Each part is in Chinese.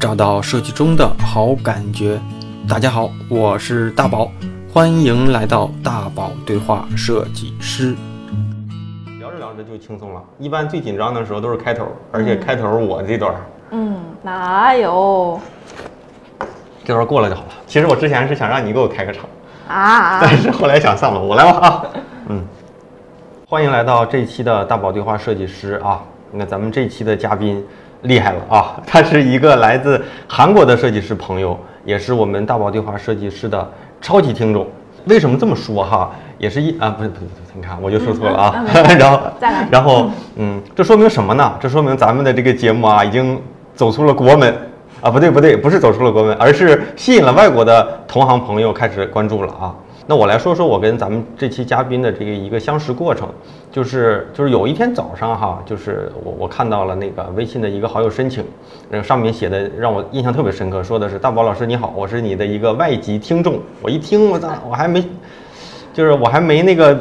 找到设计中的好感觉。大家好，我是大宝，欢迎来到大宝对话设计师。聊着聊着就轻松了，一般最紧张的时候都是开头，而且开头我这段，嗯，哪有这段过了就好了。其实我之前是想让你给我开个场，啊？但是后来想算了，我来吧啊。嗯，欢迎来到这一期的大宝对话设计师啊。那咱们这一期的嘉宾厉害了啊，他是一个来自韩国的设计师朋友，也是我们大宝对话设计师的超级听众。为什么这么说哈？也是一啊，不是不是，不是你看我就说错了啊。嗯嗯嗯然后再来然后嗯，这说明什么呢？这说明咱们的这个节目啊，已经走出了国门啊，不对不对，不是走出了国门，而是吸引了外国的同行朋友开始关注了啊。那我来说说我跟咱们这期嘉宾的这个一个相识过程，就是就是有一天早上哈，就是我我看到了那个微信的一个好友申请，那上面写的让我印象特别深刻，说的是大宝老师你好，我是你的一个外籍听众。我一听我操，我还没就是我还没那个，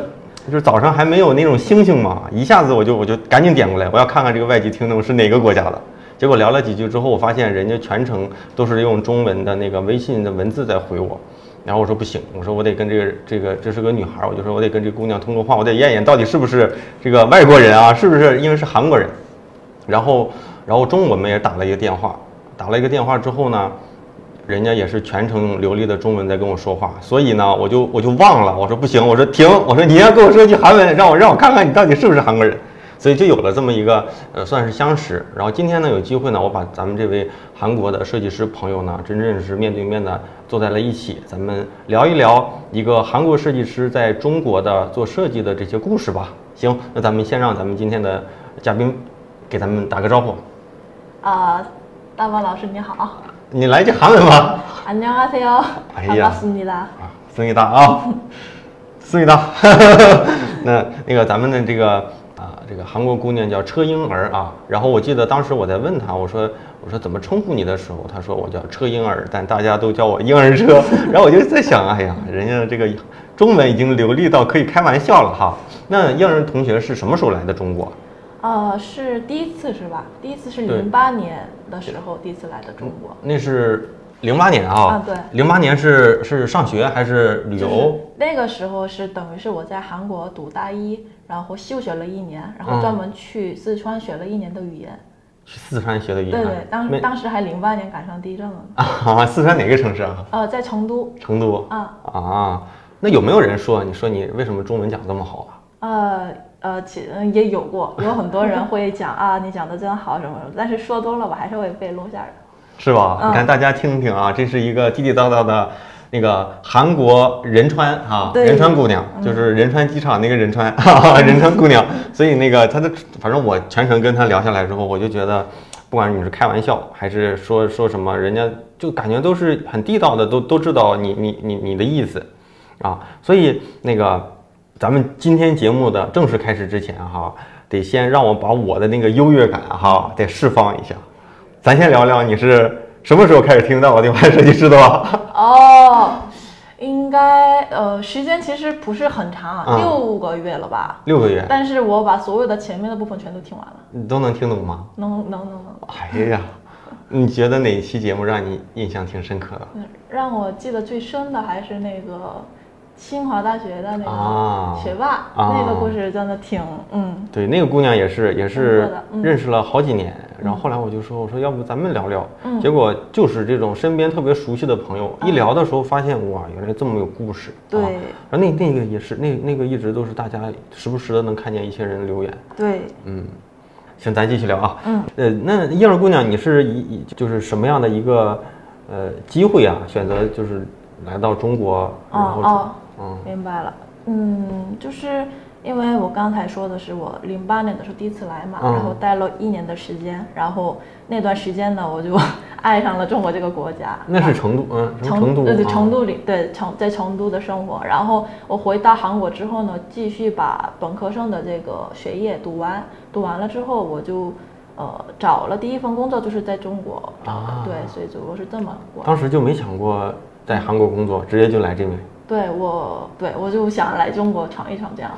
就是早上还没有那种星星嘛，一下子我就我就赶紧点过来，我要看看这个外籍听众是哪个国家的。结果聊了几句之后，我发现人家全程都是用中文的那个微信的文字在回我，然后我说不行，我说我得跟这个这个这是个女孩，我就说我得跟这姑娘通个话，我得验验到底是不是这个外国人啊，是不是因为是韩国人。然后然后中午我们也打了一个电话，打了一个电话之后呢，人家也是全程流利的中文在跟我说话，所以呢，我就我就忘了，我说不行，我说停，我说你要跟我说句韩文，让我让我看看你到底是不是韩国人，所以就有了这么一个呃算是相识。然后今天呢有机会呢，我把咱们这位韩国的设计师朋友呢，真正是面对面的坐在了一起，咱们聊一聊一个韩国设计师在中国的做设计的这些故事吧。行，那咱们先让咱们今天的嘉宾给咱们打个招呼，啊，大宝老师你好，你来句韩文吧。 안녕하세요， 哎呀 반갑습니다。啊，思密达啊，思密达。那那个咱们的这个啊， 这个韩国姑娘叫车婴儿啊。然后我记得当时我在问她，我说我说怎么称呼你的时候，她说我叫车婴儿，但大家都叫我婴儿车。然后我就在想，哎呀，人家这个中文已经流利到可以开玩笑了哈。那婴儿同学是什么时候来的中国？呃，是第一次是吧？第一次是对零八年的时候第一次来的中国。那是零八年啊。啊对零八年是是上学还是旅就是游？那个时候是等于是我在韩国读大一，然后休学了一年，然嗯后专门去四川学了一年的语言。去四川学的语言？对对，当没当时还零八年赶上地震了。啊，四川哪个城市啊？呃，在成都。成都啊。啊，那有没有人说你说你为什么中文讲这么好啊？呃呃，其嗯也有过，有很多人会讲啊，你讲的真好什么什么，但是说多了我还是会被录下来。是吧？嗯你看大家听听啊，这是一个地地道道的那个韩国仁川啊，仁川姑娘，就是仁川机场那个仁川，哈哈，仁川姑娘。所以那个她的，反正我全程跟她聊下来之后，我就觉得，不管你是开玩笑还是说说什么，人家就感觉都是很地道的，都都知道你你你你的意思啊。所以那个咱们今天节目的正式开始之前哈，得先让我把我的那个优越感哈得释放一下。咱先聊聊你是什么时候开始听到我电话设计师的吧？哦，应该呃时间其实不是很长，嗯六个月了吧？六个月，但是我把所有的前面的部分全都听完了，你都能听懂吗？能能能。能，哎呀，你觉得哪期节目让你印象挺深刻的？嗯让我记得最深的还是那个清华大学的那啊。个学霸，啊。那个故事真的挺嗯。对，那个姑娘也是，也是认识了好几年，然后后来我就说，我说要不咱们聊聊，嗯结果就是这种身边特别熟悉的朋友，一聊的时候发现哇，原来这么有故事。对啊然后那那个也是，那那个一直都是大家时不时的能看见一些人留言，对，嗯，行，咱继续聊啊。嗯，呃，那燕儿姑娘，你是一一就是什么样的一个呃机会啊？选择就是来到中国，然后哦嗯明白了，嗯，就是因为我刚才说的是我零八年的时候第一次来嘛，嗯然后待了一年的时间，然后那段时间呢，我就 爱上了中国这个国家。那是成都，嗯，成都？对成都里对成在成都的生活，然后我回到韩国之后呢，继续把本科生的这个学业读完，读完了之后我就呃找了第一份工作就是在中国找的，啊对，所以就我是这么过。当时就没想过在韩国工作，直接就来这边。对我对我就想来中国闯一闯这样。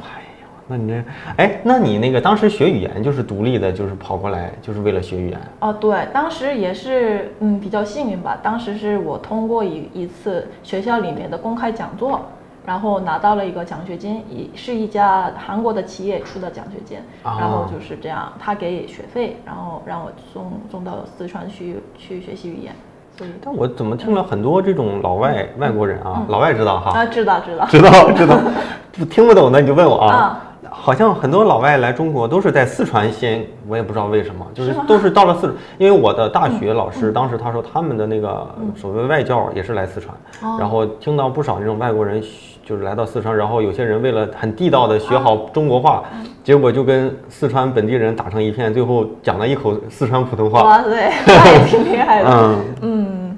那你这，哎，那你那个当时学语言就是独立的，就是跑过来就是为了学语言。哦，对，当时也是嗯比较幸运吧，当时是我通过一一次学校里面的公开讲座。然后拿到了一个奖学金，一是一家韩国的企业出的奖学金，然后就是这样，他给学费，然后让我送送到四川去去学习语言。所以，但我怎么听了很多这种老外外国人啊，老外知道哈？啊，知道知道知道知道，不听不懂的你就问我啊。好像很多老外来中国都是在四川先，我也不知道为什么，就是都是到了四川，因为我的大学老师当时他说他们的那个所谓外教也是来四川，然后听到不少那种外国人就是来到四川，然后有些人为了很地道的学好中国话，结果就跟四川本地人打成一片，最后讲了一口四川普通话。哇塞，那也挺厉害的。嗯。嗯，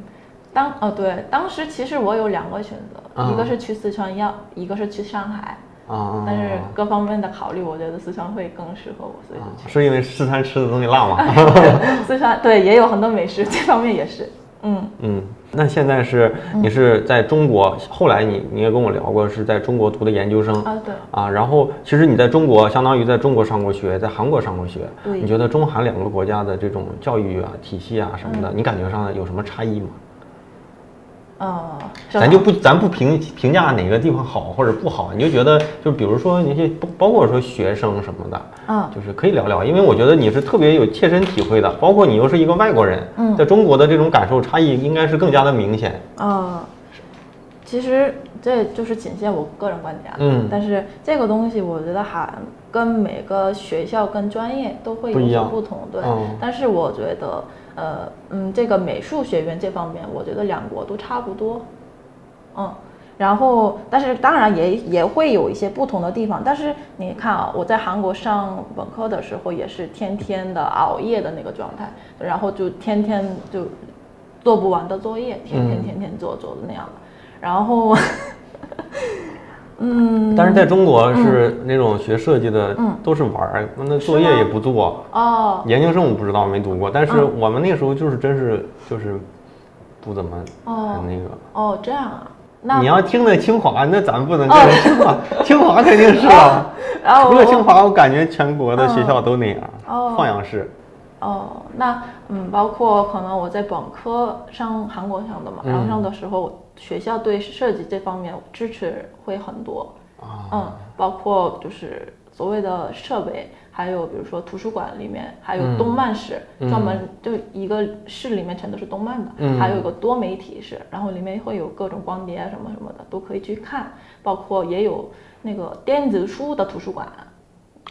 当哦对，当时其实我有两个选择，一个是去四川，要一个是去上海。啊，但是各方面的考虑，我觉得四川会更适合我，所以就去。是因为四川吃的东西辣吗？四川对，也有很多美食，这方面也是。嗯嗯，那现在是你是在中国，后来你你也跟我聊过，是在中国读的研究生啊？对。啊，然后其实你在中国相当于在中国上过学，在韩国上过学。你觉得中韩两个国家的这种教育啊、体系啊什么的，你感觉上有什么差异吗？啊，咱就不咱不评评价哪个地方好或者不好，你就觉得就比如说那些包包括说学生什么的，嗯，就是可以聊聊，因为我觉得你是特别有切身体会的，包括你又是一个外国人，在中国的这种感受差异应该是更加的明显。啊，其实这就是仅限我个人观点，嗯，但是这个东西我觉得还跟每个学校跟专业都会有所不同，对，但是我觉得。呃嗯，这个美术学院这方面，我觉得两国都差不多，嗯，然后但是当然也也会有一些不同的地方。但是你看啊，我在韩国上本科的时候也是天天的熬夜的那个状态，然后就天天就做不完的作业，天天天天做做的那样的，然后。嗯，但是在中国是那种学设计的，都是玩儿，那作业也不做哦。研究生我不知道，没读过。但是我们那时候就是真是就是不怎么很那个。哦，这样啊？那你要听的清华，那咱不能跟清华，清华肯定是啊。然 后除了清华，我感觉全国的学校都那样，放养式。哦，那嗯，包括可能我在本科上韩国上的嘛，然后上的时候学校对设计这方面支持会很多啊，嗯，包括就是所谓的设备，还有比如说图书馆里面还有动漫室，专门就一个室里面全都是动漫的，还有一个多媒体室，然后里面会有各种光碟啊什么什么的都可以去看，包括也有那个电子书的图书馆。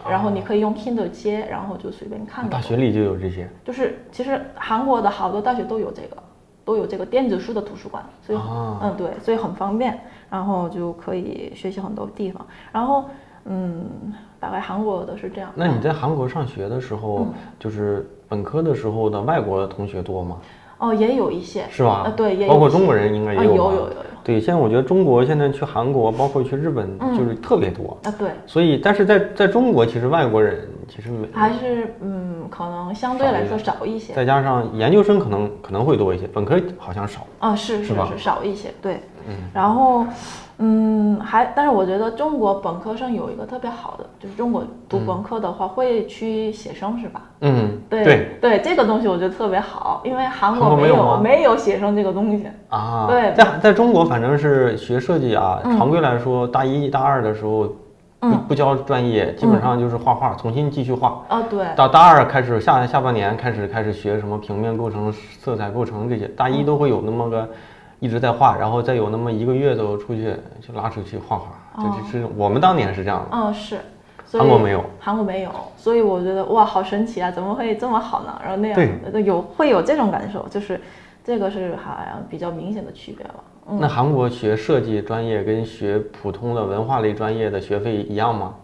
然后你可以用 Kindle 接，然后就随便看。大学里就有这些，就是其实韩国的好多大学都有这个，都有这个电子书的图书馆，所以嗯对，所以很方便，然后就可以学习很多地方。然后嗯，大概韩国的是这样。那你在韩国上学的时候，就是本科的时候的外国同学多吗？哦，也有一些，是吧？呃，对，也包括中国人应该也有。有有有。对，现在我觉得中国现在去韩国，包括去日本，就是特别多啊。对。所以，但是在在中国，其实外国人其实没还是嗯，可能相对来说少一些。再加上研究生可能可能会多一些，本科好像少。啊，是是是少一些，对。嗯。然后。嗯，还，但是我觉得中国本科生有一个特别好的，就是中国读本科的话会去写生，是吧？嗯，对对，这个东西我觉得特别好，因为韩国没有没有写生这个东西啊。对，在在中国反正是学设计啊，常规来说，大一大二的时候不不教专业，基本上就是画画，重新继续画。啊，对。到大二开始下下半年开始开始学什么平面构成、色彩构成这些，大一都会有那么个。一直在画，然后再有那么一个月都出去就拉出去画画，就是我们当年是这样的。嗯，是。韩国没有。韩国没有，所以我觉得哇，好神奇啊！怎么会这么好呢？然后那样有会有这种感受，就是这个是好像比较明显的区别了。那韩国学设计专业跟学普通的文化类专业的学费一样吗？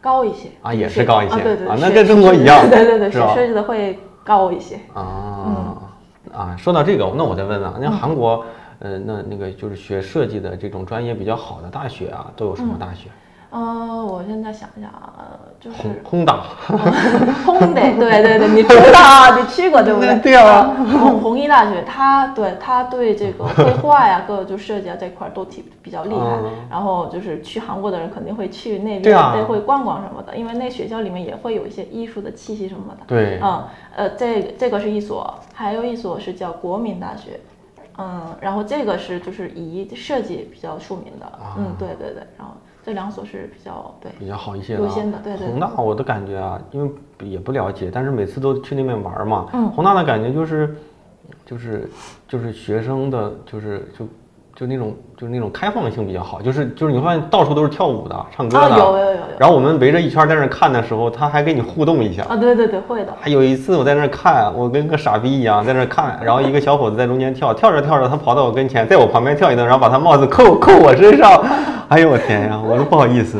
高一些啊，也是高一些。对对啊，那跟中国一样。对 对对，学设计的会高一些。啊。嗯。啊，说到这个，那我再问问，那韩国。呃，那那个就是学设计的这种专业比较好的大学啊，都有什么大学？呃，我现在想一想啊，呃就是轰轰打，烘 得，对对对，你 知道啊，你去过对不对？对啊 红红医大学，他对他对这个绘画呀，各个就设计啊这块儿都挺比较厉害。嗯然后就是去韩国的人肯定会去那边，会逛逛什么的，因为那学校里面也会有一些艺术的气息什么的。对，嗯，呃，这个这个是一所，还有一所是叫国民大学，嗯，然后这个是就是以设计比较出名的，啊嗯，对对对，然后这两所是比较对比较好一些。优先的对对对宏大我的感觉啊，因为也不了解，但是每次都去那边玩嘛。嗯宏大的感觉就是，就是就是学生的，就是就就那种就是那种开放性比较好，就是就是你会发现到处都是跳舞的、唱歌的。啊，有有有有然后我们围着一圈在那儿看的时候，他还给你互动一下。啊，对对对，会的，还有一次我在那儿看，我跟个傻逼一样在那儿看，然后一个小伙子在中间跳，跳着跳着他跑到我跟前，在我旁边跳一段，然后把他帽子扣扣我身上，哎呦我天呀，我说不好意思。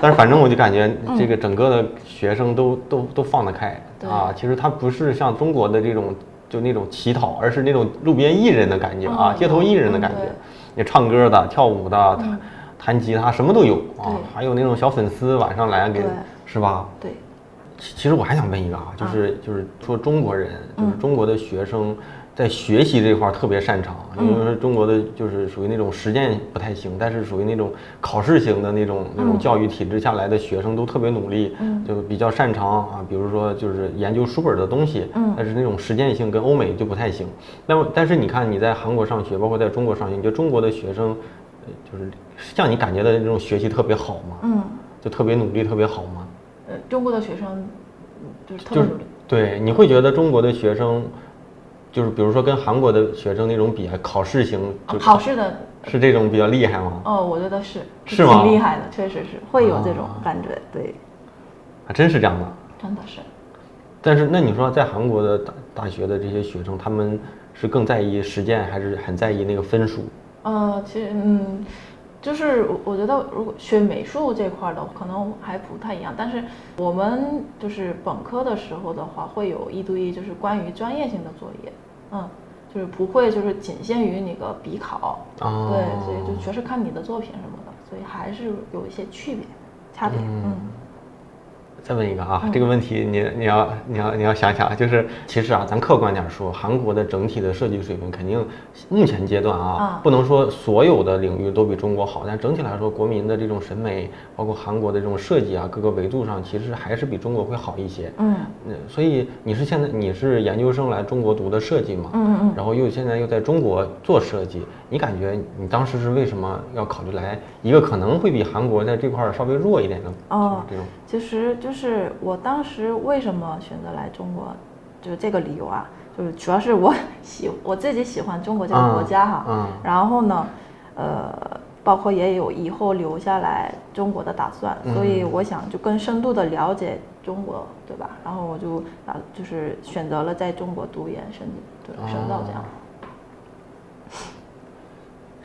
但是反正我就感觉这个整个的学生都都都放得开啊，其实他不是像中国的这种就那种乞讨，而是那种路边艺人的感觉啊，嗯街头艺人的感觉嗯对，也唱歌的、跳舞的、弹弹吉他什么都有啊，还有那种小粉丝晚上来给是吧？对，其其实我还想问一个啊，就是就是说中国人，就是中国的学生在学习这块儿特别擅长，因为说中国的就是属于那种实践不太行，但是属于那种考试型的那种那种教育体制下来的学生都特别努力，就比较擅长啊，比如说就是研究书本的东西，但是那种实践性跟欧美就不太行。那么但是你看你在韩国上学，包括在中国上学，你觉得中国的学生，呃就是像你感觉的那种学习特别好吗？嗯，就特别努力，特别好吗？呃，中国的学生嗯就是特别努力，对，你会觉得中国的学生，就是比如说跟韩国的学生那种比，考试型考试的，是这种比较厉害吗？哦，我觉得是是吗挺厉害的，确实是会有这种啊感觉，对，还真是这样的。真的是。但是那你说在韩国的大大学的这些学生，他们是更在意实践，还是很在意那个分数？呃，其实嗯，就是我我觉得如果学美术这块儿的，可能还不太一样。但是我们就是本科的时候的话，会有一对一就是关于专业性的作业，嗯，就是不会就是仅限于那个笔考，哦对，所以就全是看你的作品什么的，所以还是有一些区别差别，嗯再问一个啊，这个问题你你要你要你要想想，就是其实啊，咱客观点说，韩国的整体的设计水平肯定目前阶段啊啊，不能说所有的领域都比中国好，但整体来说，国民的这种审美，包括韩国的这种设计啊，各个维度上，其实还是比中国会好一些。嗯嗯，所以你是现在你是研究生来中国读的设计嘛？嗯嗯然后又现在又在中国做设计，你感觉你当时是为什么要考虑来一个可能会比韩国在这块儿稍微弱一点的哦这种？其实就是我当时为什么选择来中国，就是这个理由啊，就是主要是我 喜我自己喜欢中国这个国家哈，嗯嗯然后呢，呃，包括也有以后留下来中国的打算，所以我想就更深度的了解中国，对吧？然后我就啊就是选择了在中国读研深对深造这样。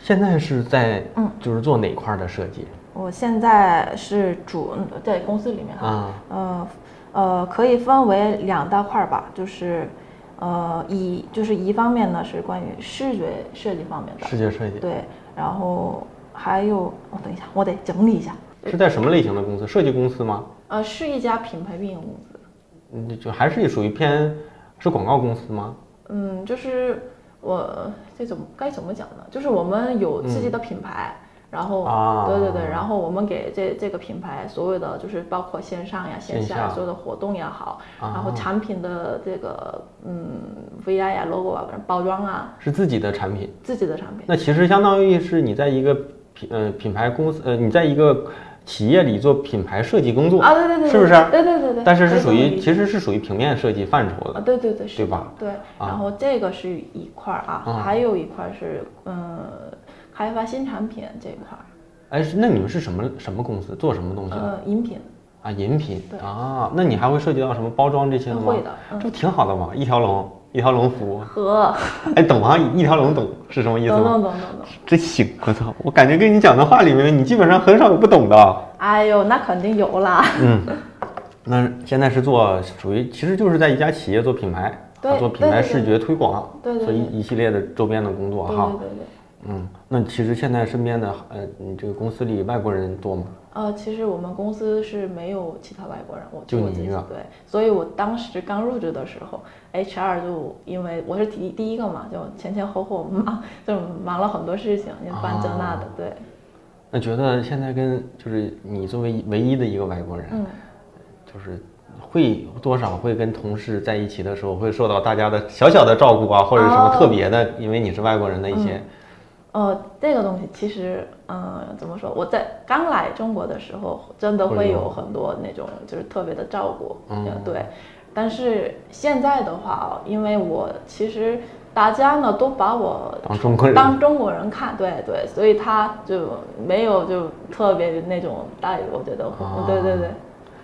现在是在嗯就是做哪块儿的设计？我现在是主嗯在公司里面哈，啊呃呃，可以分为两大块儿吧，就是呃一就是一方面呢是关于视觉设计方面的，视觉设计对，然后还有哦等一下，我得整理一下，是在什么类型的公司？设计公司吗？呃是一家品牌运营公司，嗯，就还是属于偏是广告公司吗？嗯，就是我这怎么该怎么讲呢？就是我们有自己的品牌。然后，嗯啊对对对，然后我们给这这个品牌所有的就是包括线上呀、线线下下所有的活动也好，啊然后产品的这个嗯 VI 呀、logo 啊、包装啊，是自己的产品。自己的产品。那其实相当于是你在一个品呃品牌公司呃你在一个企业里做品牌设计工作啊，对对对，是不是？对对对对。但是是属于其实是属于平面设计范畴啊，的。对对对，是吧？对，啊然后这个是一块儿啊，啊还有一块儿是嗯，开发新产品这一块儿，哎，那你们是什么什么公司？做什么东西的？呃，饮品啊，饮品啊，那你还会涉及到什么包装这些吗？会的嗯这不挺好的吗？一条龙，一条龙服务。和哎，懂啊，一条龙懂是什么意思吗？等等等等等，真行，我操！我感觉跟你讲的话里面，你基本上很少有不懂的。哎呦，那肯定有啦。嗯，那现在是做属于，其实就是在一家企业做品牌，做品牌视觉推广，对对做一对一系列的周边的工作哈。对对对对，嗯，那其实现在身边的呃，你这个公司里外国人多吗？呃，其实我们公司是没有其他外国人，我就我自己对，所以我当时刚入职的时候，HR 就因为我是第第一个嘛，就前前后后忙，就忙了很多事情，就搬这那的，啊对，那觉得现在跟就是你作为唯一的一个外国人，嗯。就是会多少会跟同事在一起的时候，会受到大家的小小的照顾啊，或者什么哦特别的，因为你是外国人的一些，呃，这个东西其实，嗯、怎么说？我在刚来中国的时候，真的会有很多那种就是特别的照顾，对。但是现在的话，因为我其实大家呢都把我当中国人当中国人看，对对，所以他就没有就特别那种待遇，我觉得，啊对对对。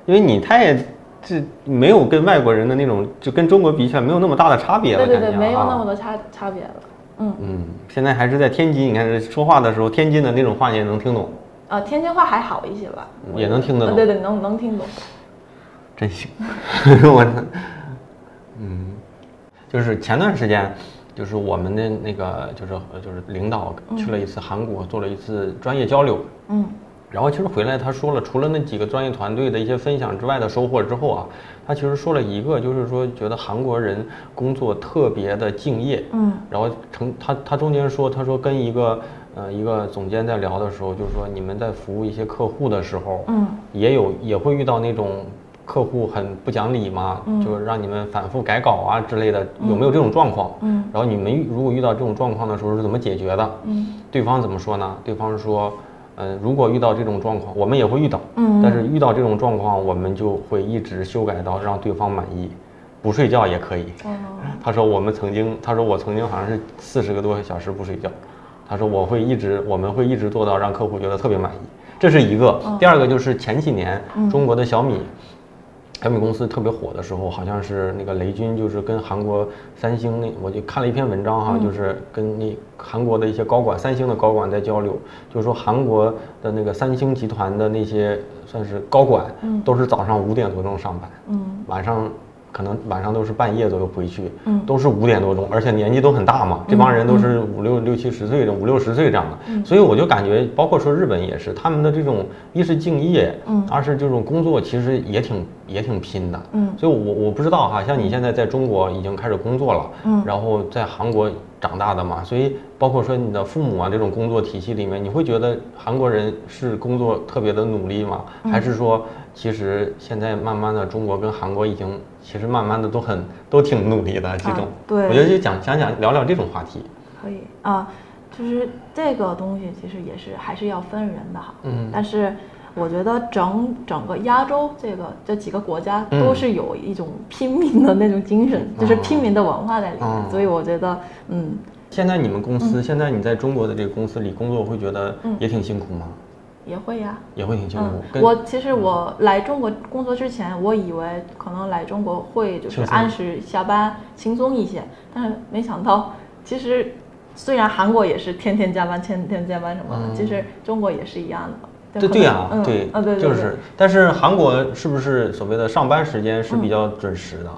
因为你太这没有跟外国人的那种，就跟中国比起来没有那么大的差别了，对对对，没有啊那么多差差别了。嗯，嗯，现在还是在天津，你看这说话的时候，天津的那种话你也能听懂，啊，天津话还好一些吧，也能听得懂呃对对，能能听懂。真行。我，嗯，就是前段时间，就是我们的那个就是就是领导去了一次韩国，做了一次专业交流。嗯然后其实回来他说了，除了那几个专业团队的一些分享之外的收获之后啊，他其实说了一个，就是说觉得韩国人工作特别的敬业。嗯然后成他他中间说，他说跟一个呃一个总监在聊的时候，就是说你们在服务一些客户的时候，嗯也有也会遇到那种客户很不讲理嘛，嗯就是让你们反复改稿啊之类的，有没有这种状况？嗯然后你们遇如果遇到这种状况的时候是怎么解决的？嗯对方怎么说呢？对方说，呃，如果遇到这种状况，我们也会遇到，嗯但是遇到这种状况，我们就会一直修改到让对方满意，不睡觉也可以。哦他说我们曾经，他说我曾经好像是四十个多小时不睡觉，他说我会一直，我们会一直做到让客户觉得特别满意，这是一个。第二个就是前几年中国的小米。小米公司特别火的时候，好像是那个雷军，就是跟韩国三星那，我就看了一篇文章哈，就是跟那韩国的一些高管，三星的高管在交流，就是说韩国的那个三星集团的那些算是高管，都是早上五点多钟上班，嗯。晚上可能晚上都是半夜左右回去，嗯。都是五点多钟，而且年纪都很大嘛，这帮人都是五六六七十岁的，五六十岁这样的，所以我就感觉，包括说日本也是，他们的这种一是敬业，嗯。二是这种工作其实也挺也挺拼的，嗯。所以我我不知道哈，像你现在在中国已经开始工作了，嗯。然后在韩国长大的嘛，所以包括说你的父母啊这种工作体系里面，你会觉得韩国人是工作特别的努力吗？嗯。还是说其实现在慢慢的中国跟韩国已经其实慢慢的都很都挺努力的这种，啊对我觉得就讲讲讲聊聊这种话题，可以啊，就是这个东西其实也是还是要分人的哈。嗯但是我觉得整整个亚洲这个这几个国家嗯都是有一种拼命的那种精神，就是拼命的文化在里面。哦所以我觉得，嗯，现在你们公司，现在你在中国的这个公司里工作，会觉得嗯也挺辛苦吗？也会呀。也会挺辛苦。嗯，我其实我来中国工作之前，我以为可能来中国会就是按时下班，轻松一些，但是没想到，其实虽然韩国也是天天加班，天天加班什么的，嗯其实中国也是一样的。对对呀、嗯对，啊对对对就是。但是韩国是不是所谓的上班时间是比较准时的，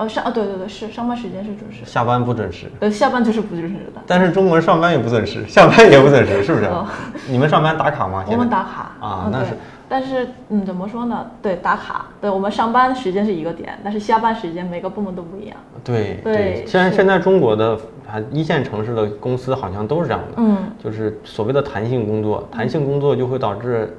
呃上啊对对对是上班时间是准时，下班不准时？呃下班就是不准时的。但是中国人上班也不准时，下班也不准时，是不是哦？你们上班打卡吗？我们打卡啊那是但是嗯，怎么说呢？对，打卡，对我们上班时间是一个点，但是下班时间每个部门都不一样。对对是现在现在中国的还一线城市的公司好像都是这样的，嗯就是所谓的弹性工作，弹性工作就会导致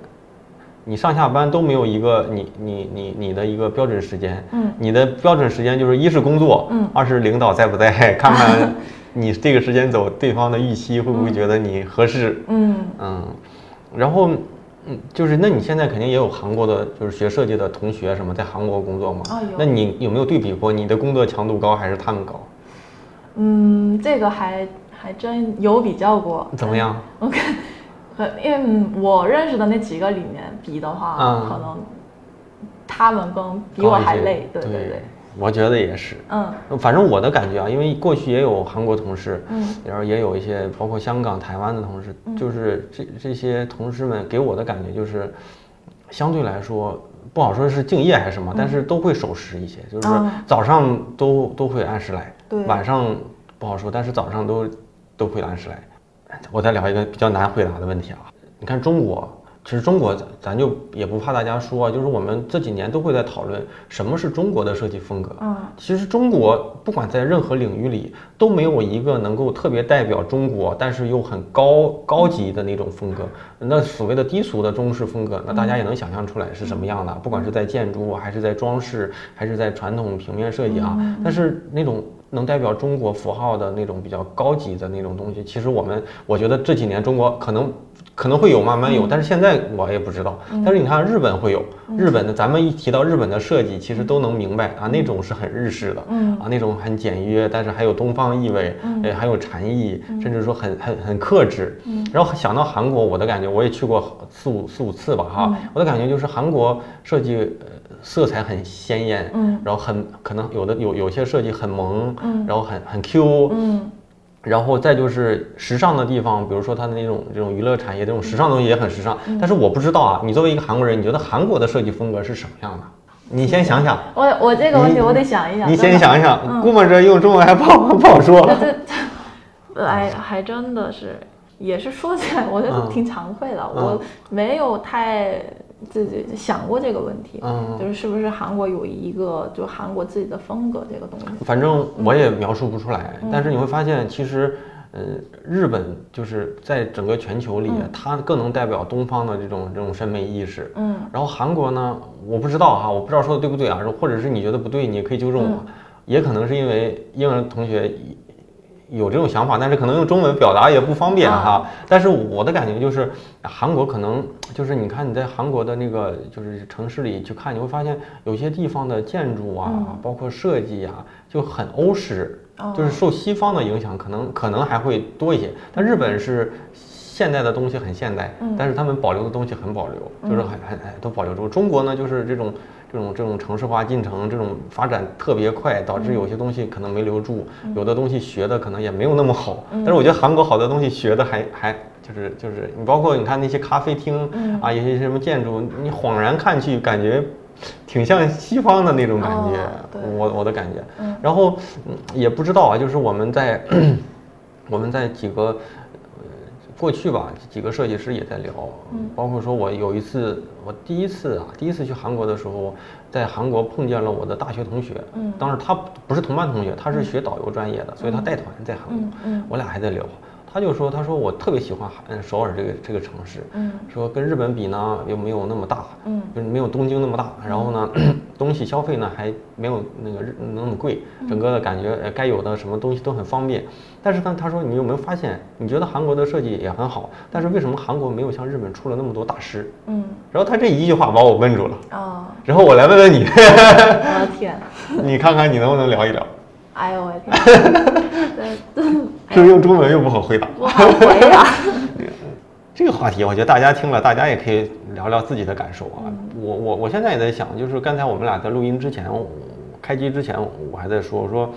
你上下班都没有一个你你你你的一个标准时间，嗯你的标准时间就是一是工作，嗯二是领导在不在，看看你这个时间走，对方的预期会不会觉得你合适，嗯嗯，然后嗯，就是那你现在肯定也有韩国的，就是学设计的同学什么在韩国工作嘛？啊有那你有没有对比过你的工作强度高还是他们高？嗯，这个还还真有比较过。怎么样？我看，和因为嗯我认识的那几个里面比的话，嗯可能他们更比我还累。对对对对，我觉得也是。嗯反正我的感觉啊，因为过去也有韩国同事，嗯然后也有一些包括香港、台湾的同事，就是这这些同事们给我的感觉就是，相对来说不好说是敬业还是什么，但是都会守时一些，就是嗯早上都都会按时来，对晚上不好说，但是早上都都会按时来。我再聊一个比较难回答的问题啊。你看中国，其实中国咱咱就也不怕大家说，就是我们这几年都会在讨论什么是中国的设计风格。嗯其实中国不管在任何领域里都没有一个能够特别代表中国，但是又很高高级的那种风格。那所谓的低俗的中式风格，那大家也能想象出来是什么样的，不管是在建筑还是在装饰，还是在传统平面设计啊。但是那种能代表中国符号的那种比较高级的那种东西，其实我们我觉得这几年中国可能可能会有，慢慢有，但是现在我也不知道。但是你看日本会有，日本的咱们一提到日本的设计，其实都能明白啊，那种是很日式的，嗯。啊，那种很简约，但是还有东方意味，哎，还有禅意，甚至说很很很克制。然后想到韩国，我的感觉，我也去过四五四五次吧，哈，我的感觉就是韩国设计呃色彩很鲜艳，嗯，然后很可能有的有有些设计很萌，嗯然后很很 Q，嗯然后再就是时尚的地方，比如说它的那种这种娱乐产业，这种时尚东西也很时尚。但是我不知道啊，你作为一个韩国人，你觉得韩国的设计风格是什么样的？你先想想，我我这个问题我得想一想。你先想一想，估摸着用中文还不好不好说。这这这，哎，还真的是，也是说起来，我觉得嗯挺惭愧的，嗯我没有太自己想过这个问题，嗯。就是是不是韩国有一个就韩国自己的风格这个东西，反正我也描述不出来，但是你会发现，其实，呃，日本就是在整个全球里，它更能代表东方的这种这种审美意识。嗯。然后韩国呢，我不知道哈，我不知道说的对不对啊，或者是你觉得不对，你也可以纠正我，也可能是因为英文同学有这种想法，但是可能用中文表达也不方便哈。但是我的感觉就是，韩国可能就是你看你在韩国的那个就是城市里去看，你会发现有些地方的建筑啊，包括设计啊，就很欧式，哦就是受西方的影响，可能可能还会多一些。但日本是。现代的东西很现代，但是他们保留的东西很保留，就是很很很都保留住。中国呢，就是这种这种这种城市化进程，这种发展特别快，导致有些东西可能没留住，有的东西学的可能也没有那么好。但是我觉得韩国好多东西学的还还就是就是你包括你看那些咖啡厅啊，有些什么建筑，你恍然看去感觉。挺像西方的那种感觉，哦我我的感觉。然后嗯也不知道啊，就是我们在 我们在几个呃过去吧，几个设计师也在聊，包括说我有一次，我第一次啊，第一次去韩国的时候，在韩国碰见了我的大学同学，嗯。当时他不是同班同学，他是学导游专业的，所以他带团在韩国，我俩还在聊。他就说：“他说我特别喜欢首尔这个这个城市，嗯说跟日本比呢又没有那么大，嗯就是没有东京那么大，然后呢 东西消费呢还没有那个日那么贵，整个的感觉呃该有的什么东西都很方便。但是呢，他说你有没有发现，你觉得韩国的设计也很好，但是为什么韩国没有像日本出了那么多大师？嗯然后他这一句话把我问住了，哦，然后我来问问你，我的天，你看看你能不能聊一聊？哎呦我的天，这这是用中文又不好回答？不好回答，这个话题，我觉得大家听了，大家也可以聊聊自己的感受啊。嗯我我我现在也在想，就是刚才我们俩在录音之前，我开机之前，我还在说说，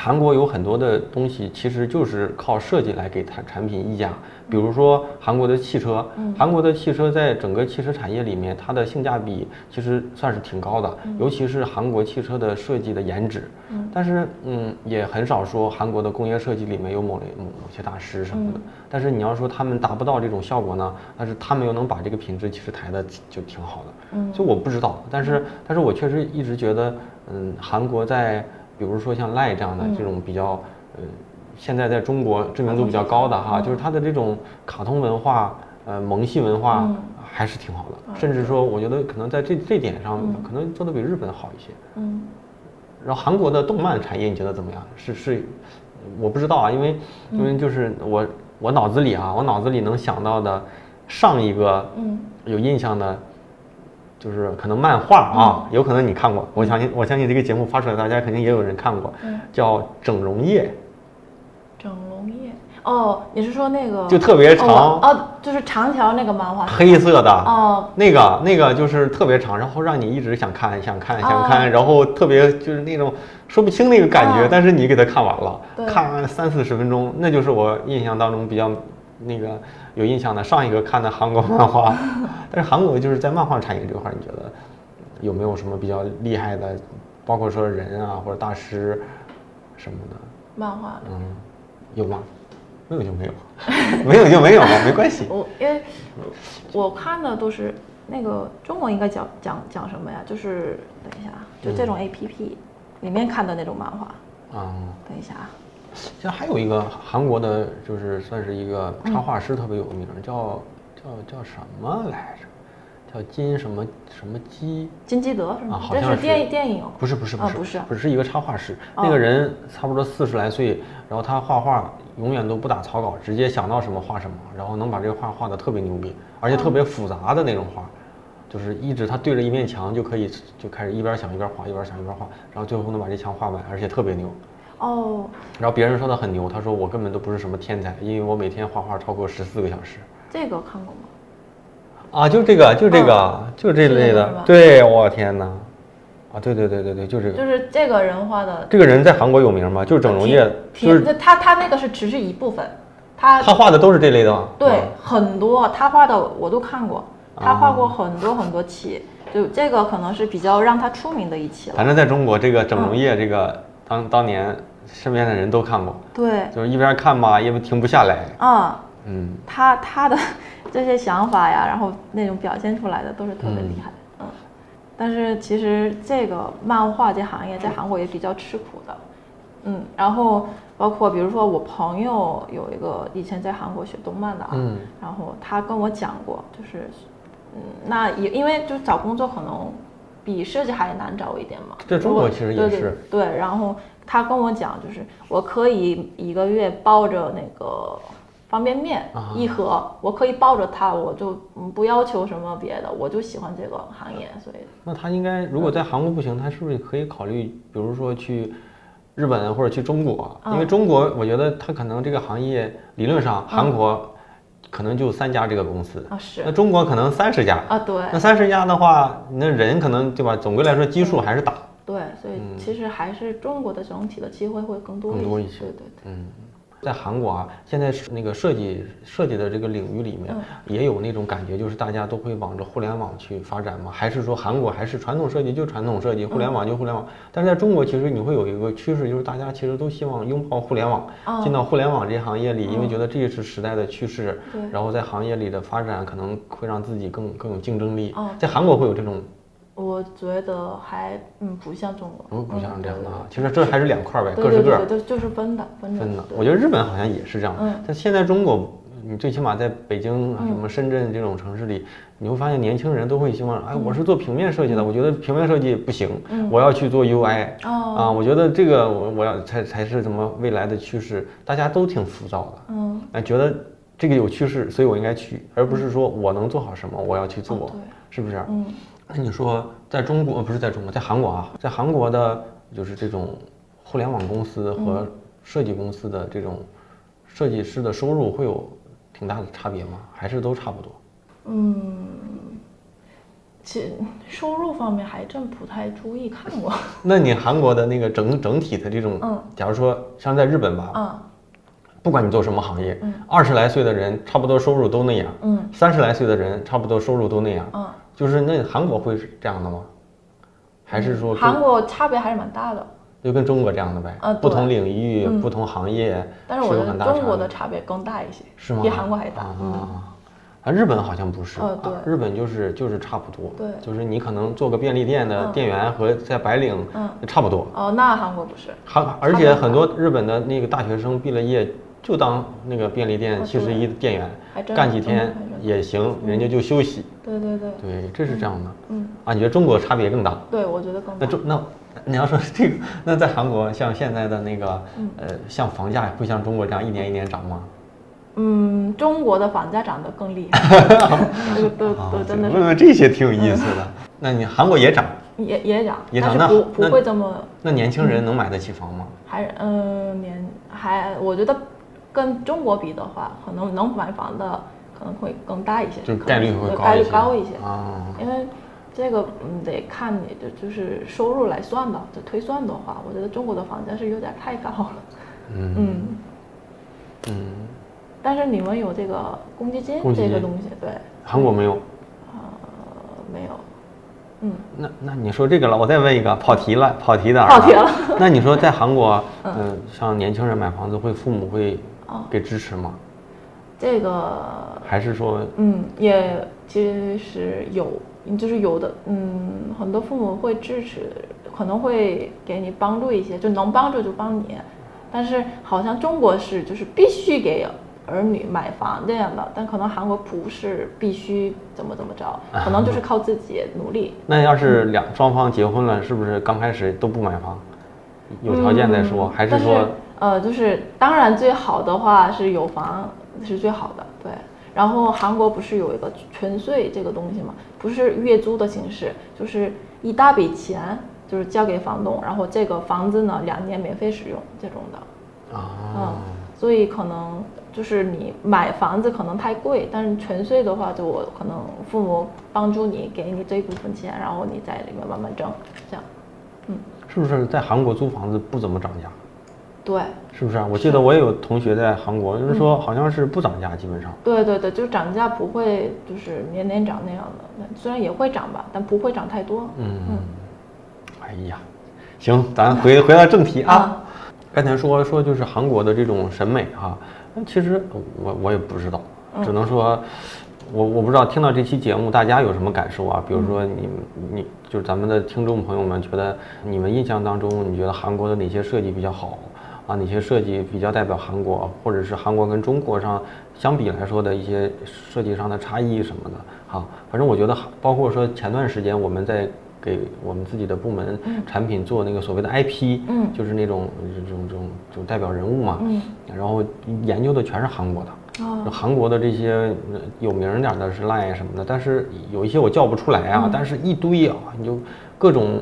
韩国有很多的东西其实就是靠设计来给它产品溢价。比如说韩国的汽车，韩国的汽车在整个汽车产业里面，它的性价比其实算是挺高的，尤其是韩国汽车的设计的颜值。但是嗯，也很少说韩国的工业设计里面有某类某某些大师什么的。但是你要说他们达不到这种效果呢，但是他们又能把这个品质其实抬的就挺好的。嗯所以我不知道，但是但是我确实一直觉得，嗯，韩国在比如说像赖这样的这种比较，呃，现在在中国知名度比较高的哈，就是它的这种卡通文化，呃，萌系文化还是挺好的，甚至说我觉得可能在这这点上，可能做的比日本好一些。嗯。然后韩国的动漫产业你觉得怎么样？是是，我不知道啊，因为因为就是我我脑子里啊，我脑子里能想到的上一个嗯。有印象的，就是可能漫画啊，有可能你看过，我相信我相信这个节目发出来，大家肯定也有人看过，嗯。叫《整容液》，整容液。哦，你是说那个就特别长。哦哦，就是长条那个漫画。黑色的，哦。那个那个就是特别长，然后让你一直想看想看想看，哦。然后特别就是那种说不清那个感觉，哦。但是你给它看完了，看完三四十分钟，那就是我印象当中比较那个有印象的上一个看的韩国漫画。但是韩国就是在漫画产业这块，你觉得有没有什么比较厉害的，包括说人啊或者大师什么的？漫画嗯，有吗？没有就没有，没有就没有，没关系。我因为我看的都是那个中文应该讲讲讲什么呀？就是等一下啊，就这种 A P P 里面看的那种漫画。啊、等一下啊，像还有一个韩国的，就是算是一个嗯插画师特别有名，叫叫叫什么来着？叫金什么什么基？金基德是吗？啊好像是是电电影。不是不是不是、啊不是不是一个插画师，哦那个人差不多四十来岁，然后他画画永远都不打草稿，直接想到什么画什么，然后能把这个画画的特别牛逼，而且特别复杂的那种画，就是一直他对着一面墙就可以就开始一边想一边画，一边想一边画，然后最后能把这墙画完，而且特别牛。哦，然后别人说他很牛，他说我根本都不是什么天才，因为我每天画画超过十四个小时。这个看过吗？啊，就这个，就这个，嗯就这类的。对，我天哪！啊，对对对对对，就这个。就是这个人画的。这个人在韩国有名吗？就是整容业，挺就是他他那个是只是一部分，他他画的都是这类的吗？对啊很多他画的我都看过，他画啊过很多很多期，就这个可能是比较让他出名的一期了。反正在中国，这个整容业嗯这个当当年身边的人都看过，对，就是一边看吧，也停不下来。啊、嗯，他他的这些想法呀，然后那种表现出来的都是特别厉害，嗯。但是其实这个漫画这行业在韩国也比较吃苦的，嗯。然后包括比如说我朋友有一个以前在韩国学动漫的啊，嗯然后他跟我讲过，就是，嗯，那也因为就找工作可能比设计还难找一点嘛。这中国其实也是对，然后他跟我讲，就是我可以一个月包着那个方便面啊一盒，我可以抱着它，我就嗯不要求什么别的，我就喜欢这个行业，所以那他应该如果在韩国不行，他是不是可以考虑，比如说去日本或者去中国？因为嗯中国，我觉得他可能这个行业理论上韩国可能就三家这个公司，啊是那中国可能三十家。啊对那三十家的话，那人可能对吧？总归来说基数还是大。对，所以其实还是中国的整体的机会会更多更多一些对对对。嗯，在韩国啊，现在是那个设计设计的这个领域里面，也有那种感觉，就是大家都会往着互联网去发展嘛？还是说韩国还是传统设计就传统设计，互联网就互联网？但是在中国，其实你会有一个趋势，就是大家其实都希望拥抱互联网，哦进到互联网这些行业里，因为觉得这也是时代的趋势对。然后在行业里的发展可能会让自己更更有竞争力哦。在韩国会有这种我觉得还嗯不像中国，不不像这样的啊嗯，其实这还是两块儿呗，各是各。就就是分的分的分的，我觉得日本好像也是这样。嗯。但现在中国，你最起码在北京、什么深圳这种城市里，你会发现年轻人都会希望，哎，我是做平面设计的，我觉得平面设计不行，我要去做 UI。啊，我觉得这个我我要才才是什么未来的趋势，大家都挺浮躁的，嗯。哎，觉得这个有趋势，所以我应该去，而不是说我能做好什么，我要去做，是不是？嗯那你说，在中国不是在中国，在韩国啊，在韩国的，就是这种互联网公司和设计公司的这种设计师的收入会有挺大的差别吗？还是都差不多？嗯，其实收入方面还真不太注意看过，那你韩国的那个整整体的这种，嗯假如说像在日本吧，嗯不管你做什么行业，二十来岁的人差不多收入都那样，嗯三十来岁的人差不多收入都那样，嗯，就是那韩国会是这样的吗？还是说韩国差别还是蛮大的，就跟中国这样的呗？啊不同领域、嗯。不同行业，但是我觉得中国的差别更大一些，是吗？比韩国还大。啊嗯，啊，日本好像不是，呃对。啊日本就是就是差不多，对。就是你可能做个便利店的店员和在白领嗯。差不多，哦，那韩国不是，韩而且很多日本的那个大学生毕了业就当那个便利店哦七十一的店员干几天也行，人家就休息，对对对，对，这是这样的。嗯，啊，你觉得中国差别更大？对，我觉得更大。那中那你要说这个，那在韩国像现在的那个嗯呃，像房价会像中国这样一年一年涨吗？嗯，中国的房价涨得更厉害，这个都啊都真的问是问这些挺有意思的。那你韩国也涨？也也涨，也涨那不不那会这么那年轻人能买得起房吗？还是嗯年还我觉得跟中国比的话，可能能买房的可能会更大一些，就概率会概率高一些。啊。因为这个嗯得看你的就是收入来算的，就推算的话，我觉得中国的房价是有点太高了，嗯。嗯，嗯，但是你们有这个公积金这个东西，对，韩国没有。呃没有，嗯，那那你说这个了，我再问一个，跑题了，跑题的。跑题了。那你说在韩国，嗯，像年轻人买房子会父母会哦给支持吗？这个还是说嗯，也其实有，就是有的，嗯，很多父母会支持，可能会给你帮助一些，就能帮助就帮你。但是好像中国是就是必须给儿女买房这样的，但可能韩国不是必须怎么怎么着，可能就是靠自己努力。那要是两双方结婚了，是不是刚开始都不买房？有条件再说，嗯还是说呃，就是当然最好的话是有房是最好的，对。然后韩国不是有一个纯税这个东西嘛，不是月租的形式，就是一大笔钱就是交给房东，然后这个房子呢两年免费使用这种的，啊嗯，所以可能就是你买房子可能太贵，但是纯税的话，就我可能父母帮助你，给你这一部分钱，然后你在里面慢慢挣，这样，嗯是不是在韩国租房子不怎么涨价？对。是不是啊？我记得我也有同学在韩国，就是说好像是不涨价，基本上。对对对，就是涨价不会就是年年涨那样的，虽然也会涨吧，但不会涨太多。嗯，哎呀，行，咱回回到正题啊。刚才说说就是韩国的这种审美哈、那其实我我也不知道，只能说，我我不知道听到这期节目大家有什么感受啊？比如说你你就是咱们的听众朋友们觉得你们印象当中，你觉得韩国的哪些设计比较好啊？哪些设计比较代表韩国，或者是韩国跟中国上相比来说的一些设计上的差异什么的？哈，反正我觉得包括说前段时间我们在。给我们自己的部门产品做那个所谓的 IP，嗯就是那种这种这种这种代表人物嘛，嗯然后研究的全是韩国的，哦韩国的这些呃有名点的是 line 什么的，但是有一些我叫不出来嗯啊，但是一堆啊，你就各种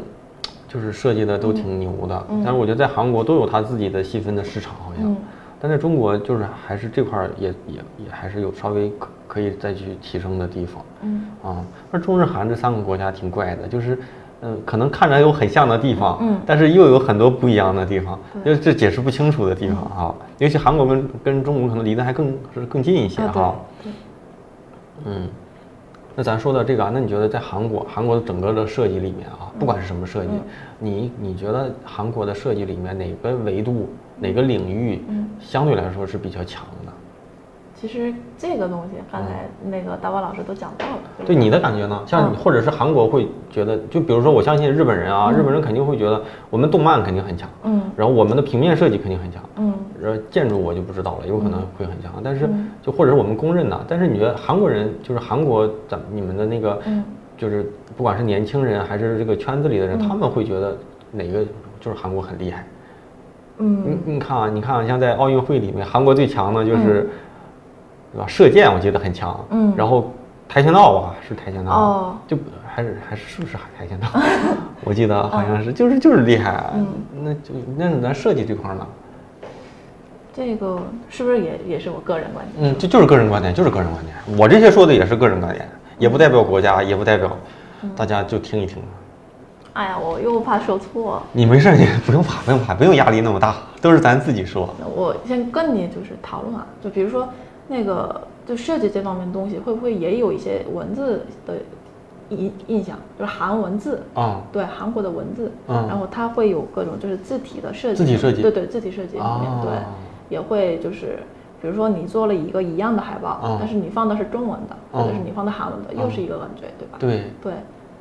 就是设计的都挺牛的，但是我觉得在韩国都有它自己的细分的市场好像，嗯。但在中国就是还是这块儿也也也还是有稍微可可以再去提升的地方，嗯。啊，那中日韩这三个国家挺怪的，就是，嗯、可能看着有很像的地方，嗯。但是又有很多不一样的地方，就这解释不清楚的地方嗯。啊。尤其韩国跟跟中国可能离得还更是更近一些啊哈。对，嗯，那咱说到这个啊，那你觉得在韩国，韩国的整个的设计里面啊，不管是什么设计，嗯你你觉得韩国的设计里面哪个维度、哪个领域嗯相对来说是比较强的？其实这个东西刚才那个大宝老师都讲到了。嗯对你的感觉呢？像或者是韩国会觉得，就比如说我相信日本人啊，日本人肯定会觉得我们动漫肯定很强，嗯。然后我们的平面设计肯定很强，嗯。然后建筑我就不知道了，有可能会很强，但是嗯。就或者是我们公认的，但是你觉得韩国人就是韩国咱你们的那个，嗯。就是不管是年轻人还是这个圈子里的人，嗯。他们会觉得哪个就是韩国很厉害？嗯。你你看啊，你看啊，像在奥运会里面，韩国最强的就是，对吧？射箭我记得很强，嗯然后跆拳道啊是跆拳道，哦就还是还是是不是跆拳道？我记得好像是，就是就是厉害，嗯那就那咱设计这块儿呢？这个是不是也也是我个人观点？嗯，这就是个人观点，就是个人观点。我这些说的也是个人观点，也不代表国家，也不代表大家就听一听。哎呀，我又怕说错。你没事，你不用怕，不用怕，不用压力那么大，都是咱自己说。我先跟你就是讨论啊，就比如说那个就设计这方面的东西，会不会也有一些文字的印印象，就是韩文字，啊、对韩国的文字，嗯然后它会有各种就是字体的设计，字体设计对对，字体设计方面，哦对，也会就是。比如说你做了一个一样的海报，嗯但是你放的是中文的，嗯或者是你放的韩文的，又是一个感觉，对吧？对，对，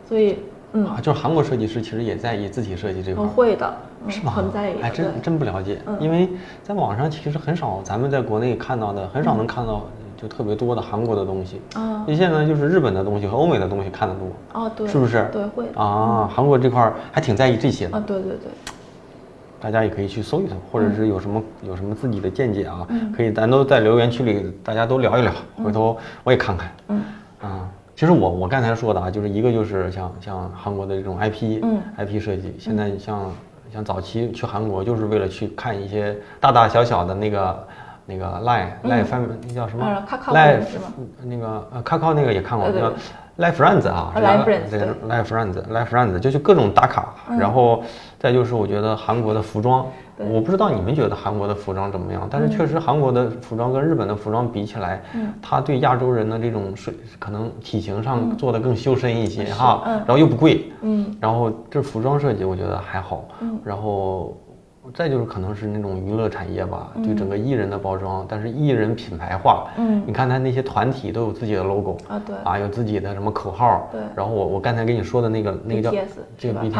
所以嗯，啊，就是韩国设计师其实也在意字体设计这块儿。会的，嗯是吗？很在意的，还真真不了解，嗯因为在网上其实很少，咱们在国内看到的很少能看到就特别多的韩国的东西。啊因为现在就是日本的东西和欧美的东西看得多哦对，是不是对，会的啊。韩国这块儿还挺在意这些的，啊，对对对，大家也可以去搜一搜，或者是有什么有什么自己的见解啊，嗯可以咱都在留言区里大家都聊一聊，回头我也看看。嗯啊，其实我我刚才说的啊，就是一个就是像像韩国的这种 IP，嗯。IP 设计，现在像像早期去韩国就是为了去看一些大大小小的那个那个嗯。Line 翻那叫什么呃，Kakao line 是吗？那个呃 Kakao 那个也看过，对对那个 Live Friends 啊呃是 Live Friends，对对。Live Friends Live Friends 就是各种打卡，嗯。然后再就是我觉得韩国的服装。对。我不知道你们觉得韩国的服装怎么样，但是确实韩国的服装跟日本的服装比起来，嗯。它对亚洲人的这种水可能体型上做的更修身一些哈，嗯。然后又不贵，嗯。然后这服装设计我觉得还好，嗯。然后再就是可能是那种娱乐产业吧，就整个艺人的包装，但是艺人品牌化，嗯，你看他那些团体都有自己的 logo 啊，对，啊有自己的什么口号，对，然后我我刚才跟你说的那个那个叫 BTS, 这个 BTS，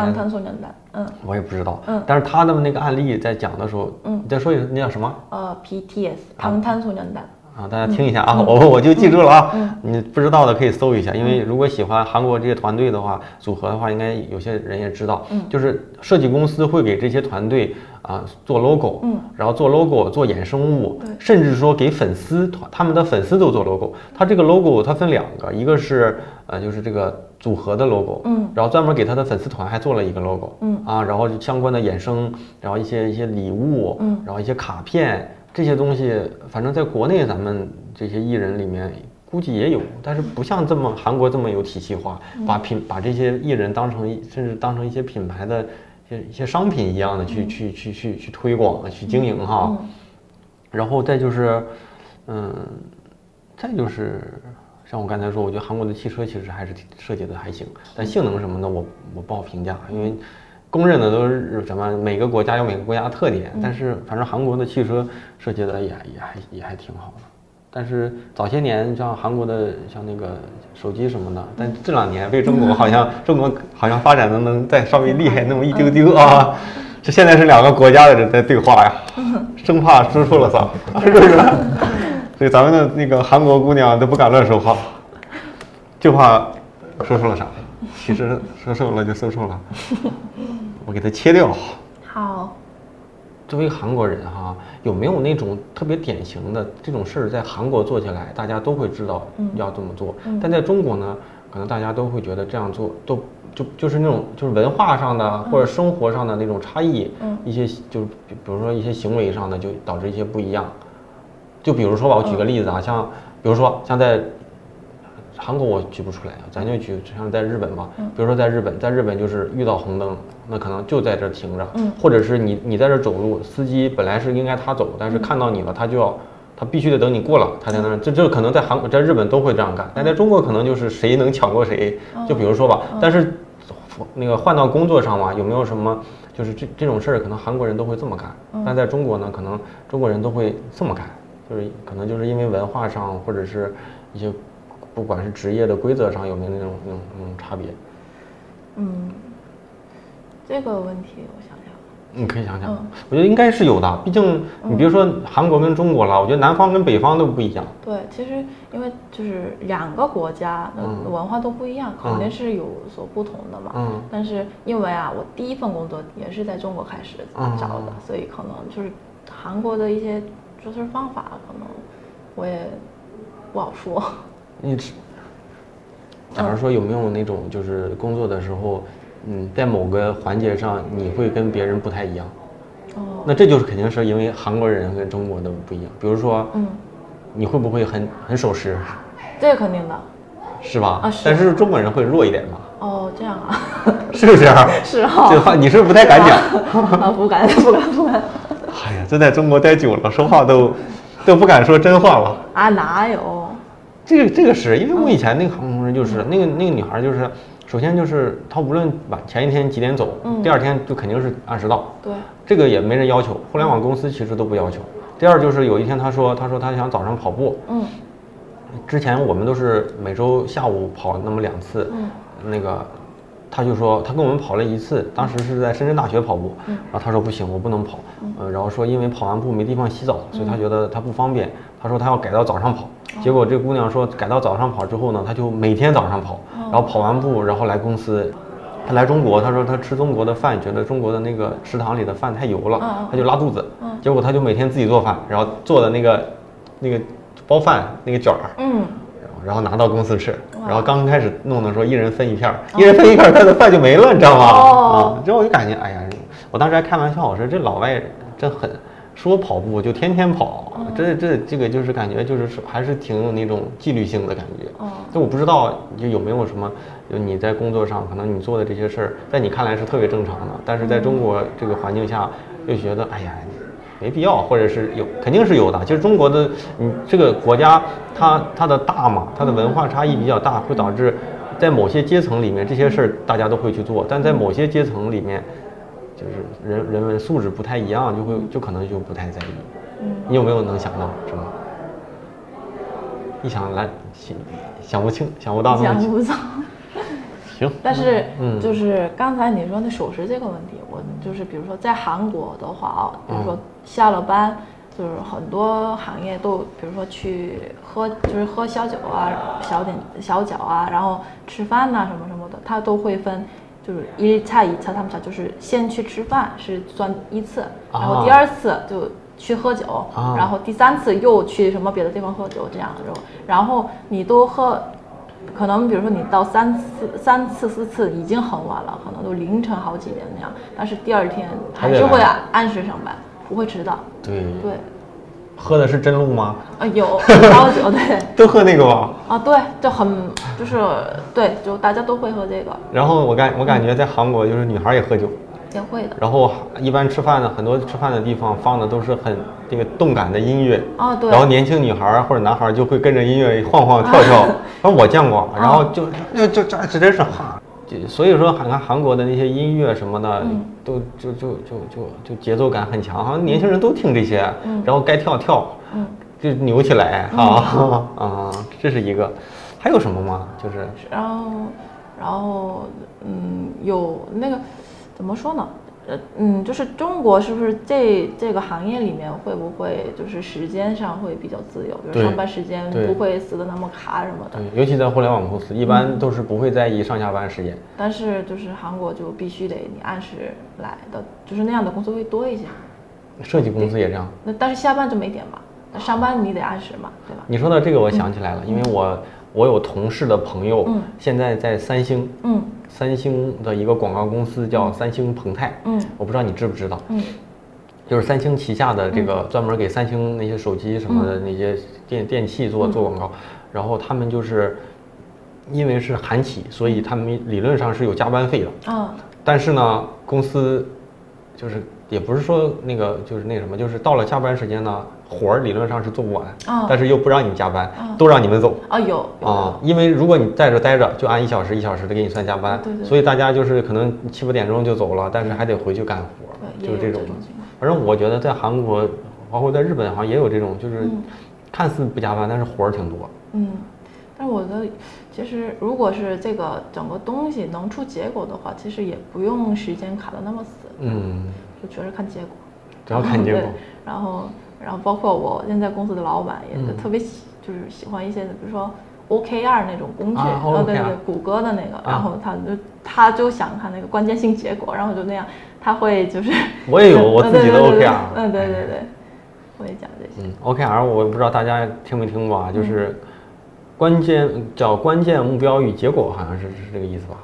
嗯，我也不知道，嗯，但是他的那个案例在讲的时候，嗯，你再说一那叫什么？呃，BTS 唐唐宋江的，嗯，啊，大家听一下啊，我我就记住了啊。嗯。你不知道的可以搜一下，因为如果喜欢韩国这些团队的话，组合的话，应该有些人也知道。嗯。就是设计公司会给这些团队啊做 logo，嗯，然后做 logo 做衍生物对，甚至说给粉丝团他们的粉丝都做 logo。它这个 logo 它分两个，一个是呃就是这个组合的 logo，嗯，然后专门给他的粉丝团还做了一个 logo，嗯。啊，然后相关的衍生，然后一些一些礼物，嗯。然后一些卡片这些东西，反正在国内咱们这些艺人里面估计也有，但是不像这么韩国这么有体系化，嗯。把品把这些艺人当成一甚至当成一些品牌的一些一些商品一样的去、去去去去推广去经营哈。嗯。然后再就是，嗯，再就是像我刚才说，我觉得韩国的汽车其实还是挺设计的还行，但性能什么的我我不好评价，因为公认的都是什么每个国家有每个国家的特点，但是反正韩国的汽车设计的也也还也还挺好的。但是早些年像韩国的像那个手机什么的，但这两年被中国好像 中国好像发展的能再稍微厉害那么一丢丢啊。这现在是两个国家的人在对话呀，生怕说错了啥，是不是？所以咱们的那个韩国姑娘都不敢乱说话，就怕说错了啥。其实说错了就说错了，我给它切掉。好，作为韩国人哈，有没有那种特别典型的这种事儿，在韩国做起来，大家都会知道要这么做，但在中国呢，可能大家都会觉得这样做都就就是那种就是文化上的或者生活上的那种差异，嗯一些就是比比如说一些行为上的就导致一些不一样。就比如说吧，我举个例子啊，像比如说像在韩国我举不出来啊，咱就举像在日本吧，比如说在日本，在日本就是遇到红灯，那可能就在这儿停着，嗯。或者是你你在这儿走路，司机本来是应该他走，但是看到你了，他就要他必须得等你过了，他才能这这可能在韩国在日本都会这样干，但在中国可能就是谁能抢过谁，就比如说吧，但是那个换到工作上嘛，有没有什么就是这这种事儿，可能韩国人都会这么干，但在中国呢，可能中国人都会这么干，就是可能就是因为文化上或者是一些不管是职业的规则上有没有那种那种那种差别，嗯，这个问题我想想，你可以想想。嗯，我觉得应该是有的，毕竟你别说韩国跟中国了，我觉得南方跟北方都不一样，对，其实因为就是两个国家的嗯。文化都不一样，肯定嗯是有所不同的嘛。嗯。但是因为啊，我第一份工作也是在中国开始嗯找的，所以可能就是韩国的一些做事方法，可能我也不好说。你只，假如说有没有那种就是工作的时候，嗯，在某个环节上你会跟别人不太一样，哦，那这就是肯定是因为韩国人跟中国的不一样。比如说，嗯，你会不会很很守时，这个肯定的。是吧？啊是但是中国人会弱一点嘛，哦，这样啊，是不是？是哈、这话你是不是不太敢讲？啊，不敢，不敢，不敢。哎呀，这在中国待久了，说话都都不敢说真话了。啊，哪有？这个这个是因为我以前那个航空公司就是、那个那个女孩就是，首先就是她无论晚前一天几点走，嗯。第二天就肯定是按时到，对，这个也没人要求，互联网公司其实都不要求。第二就是有一天她说她说她想早上跑步，嗯。之前我们都是每周下午跑那么两次，嗯。那个他就说他跟我们跑了一次，当时是在深圳大学跑步，嗯。然后他说不行，我不能跑，呃，然后说因为跑完步没地方洗澡，所以嗯。他觉得他不方便，他说他要改到早上跑，哦。结果这姑娘说改到早上跑之后呢，他就每天早上跑，哦。然后跑完步然后来公司。他来中国，他说他吃中国的饭，觉得中国的那个食堂里的饭太油了他就拉肚子嗯。结果他就每天自己做饭，然后做的那个那个包饭那个卷儿，嗯，然后拿到公司吃，哇然后刚开始弄的时候一人分一片儿，一人分一片儿，他的饭就没了，你知道吗？哦啊，之后我就感觉，哎呀，我当时还开玩笑，我说这老外真狠，说跑步就天天跑，这这这个就是感觉就是说还是挺有那种纪律性的感觉。哦就我不知道就有没有什么，就你在工作上可能你做的这些事儿，在你看来是特别正常的，但是在中国这个环境下，又觉得哎呀。没必要，或者是有，肯定是有的。其实中国的，你这个国家，它它的大嘛，它的文化差异比较大，会导致在某些阶层里面这些事儿大家都会去做，但在某些阶层里面，就是人人文素质不太一样，就会就可能就不太在意。你有没有能想到什么？一想来想想不清，想不到那么清。想不到。行，但是，嗯就是刚才你说那守时这个问题，我就是比如说在韩国的话啊，比如嗯。说下了班，就是很多行业都，比如说去喝，就是喝小酒啊、小点小酒啊，然后吃饭呐、什么什么的，他都会分。就是一菜一菜，他们讲就是先去吃饭是算一次，然后第啊二次就去喝酒，啊。然后第三次又去什么别的地方喝酒这样的，然后你都喝可能比如说你到三次、三次、四次已经很晚了，可能都凌晨好几点那样，但是第二天还是会按按时上班，不会迟到。对，对，喝的是真露吗？啊有 烧酒对，都喝那个吧。啊对，就很就是对，就大家都会喝这个，然后我感我感觉在韩国就是女孩也喝酒，也会的。然后一般吃饭的很多吃饭的地方放的都是很这个动感的音乐。啊对，然后年轻女孩或者男孩就会跟着音乐晃晃跳跳，反 正我见过，然后就那就这这真是哈，就所以说韩看韩国的那些音乐什么的，嗯。都就就就就就节奏感很强，好像年轻人都听这些，嗯。然后该跳跳，嗯，就扭起来啊 啊，这是一个，还有什么吗？就是。然后然后嗯有那个怎么说呢？呃嗯，就是中国是不是这这个行业里面会不会就是时间上会比较自由，比如上班时间不会死的那么卡什么的。对，尤其在互联网公司，一般都是不会在意上下班时间。但是就是韩国就必须得你按时来的，就是那样的公司会多一些。设计公司也这样。那但是下班就没点嘛，那上班你得按时嘛，对吧？你说到这个，我想起来了，因为我我有同事的朋友嗯，现在在三星，嗯三星的一个广告公司叫三星澎泰，嗯。我不知道你知不知道，嗯。就是三星旗下的这个专门给三星那些手机什么的那些电电器做做广告，然后他们就是因为是韩企，所以他们理论上是有加班费的，啊但是呢，公司就是也不是说那个就是那什么，就是到了下班时间呢，活儿理论上是做不完，啊但是又不让你加班，啊都让你们走。啊有有啊，因为如果你在这待着，就按一小时一小时的给你算加班，对对所以大家就是可能七八点钟就走了，但是还得回去干活，就是这种。反正我觉得在韩国，包括在日本，好像也有这种，就是嗯看似不加班，但是活儿挺多。嗯，但是我觉得其实如果是这个整个东西能出结果的话，其实也不用时间卡的那么死，嗯，就全是看结果。主要看结果对。然后，然后包括我现在公司的老板也是嗯特别喜，就是喜欢一些，比如说 OKR 那种工具，啊呃对对 OKR 对，谷歌的那个，然后他就他就想看那个关键性结果，然后就那样，他会就是我也有我自己 OKR 嗯，对对对，我也讲这些。嗯，OKR 我不知道大家听没听过嗯啊，就是关键叫关键目标与结果，好像是是这个意思吧？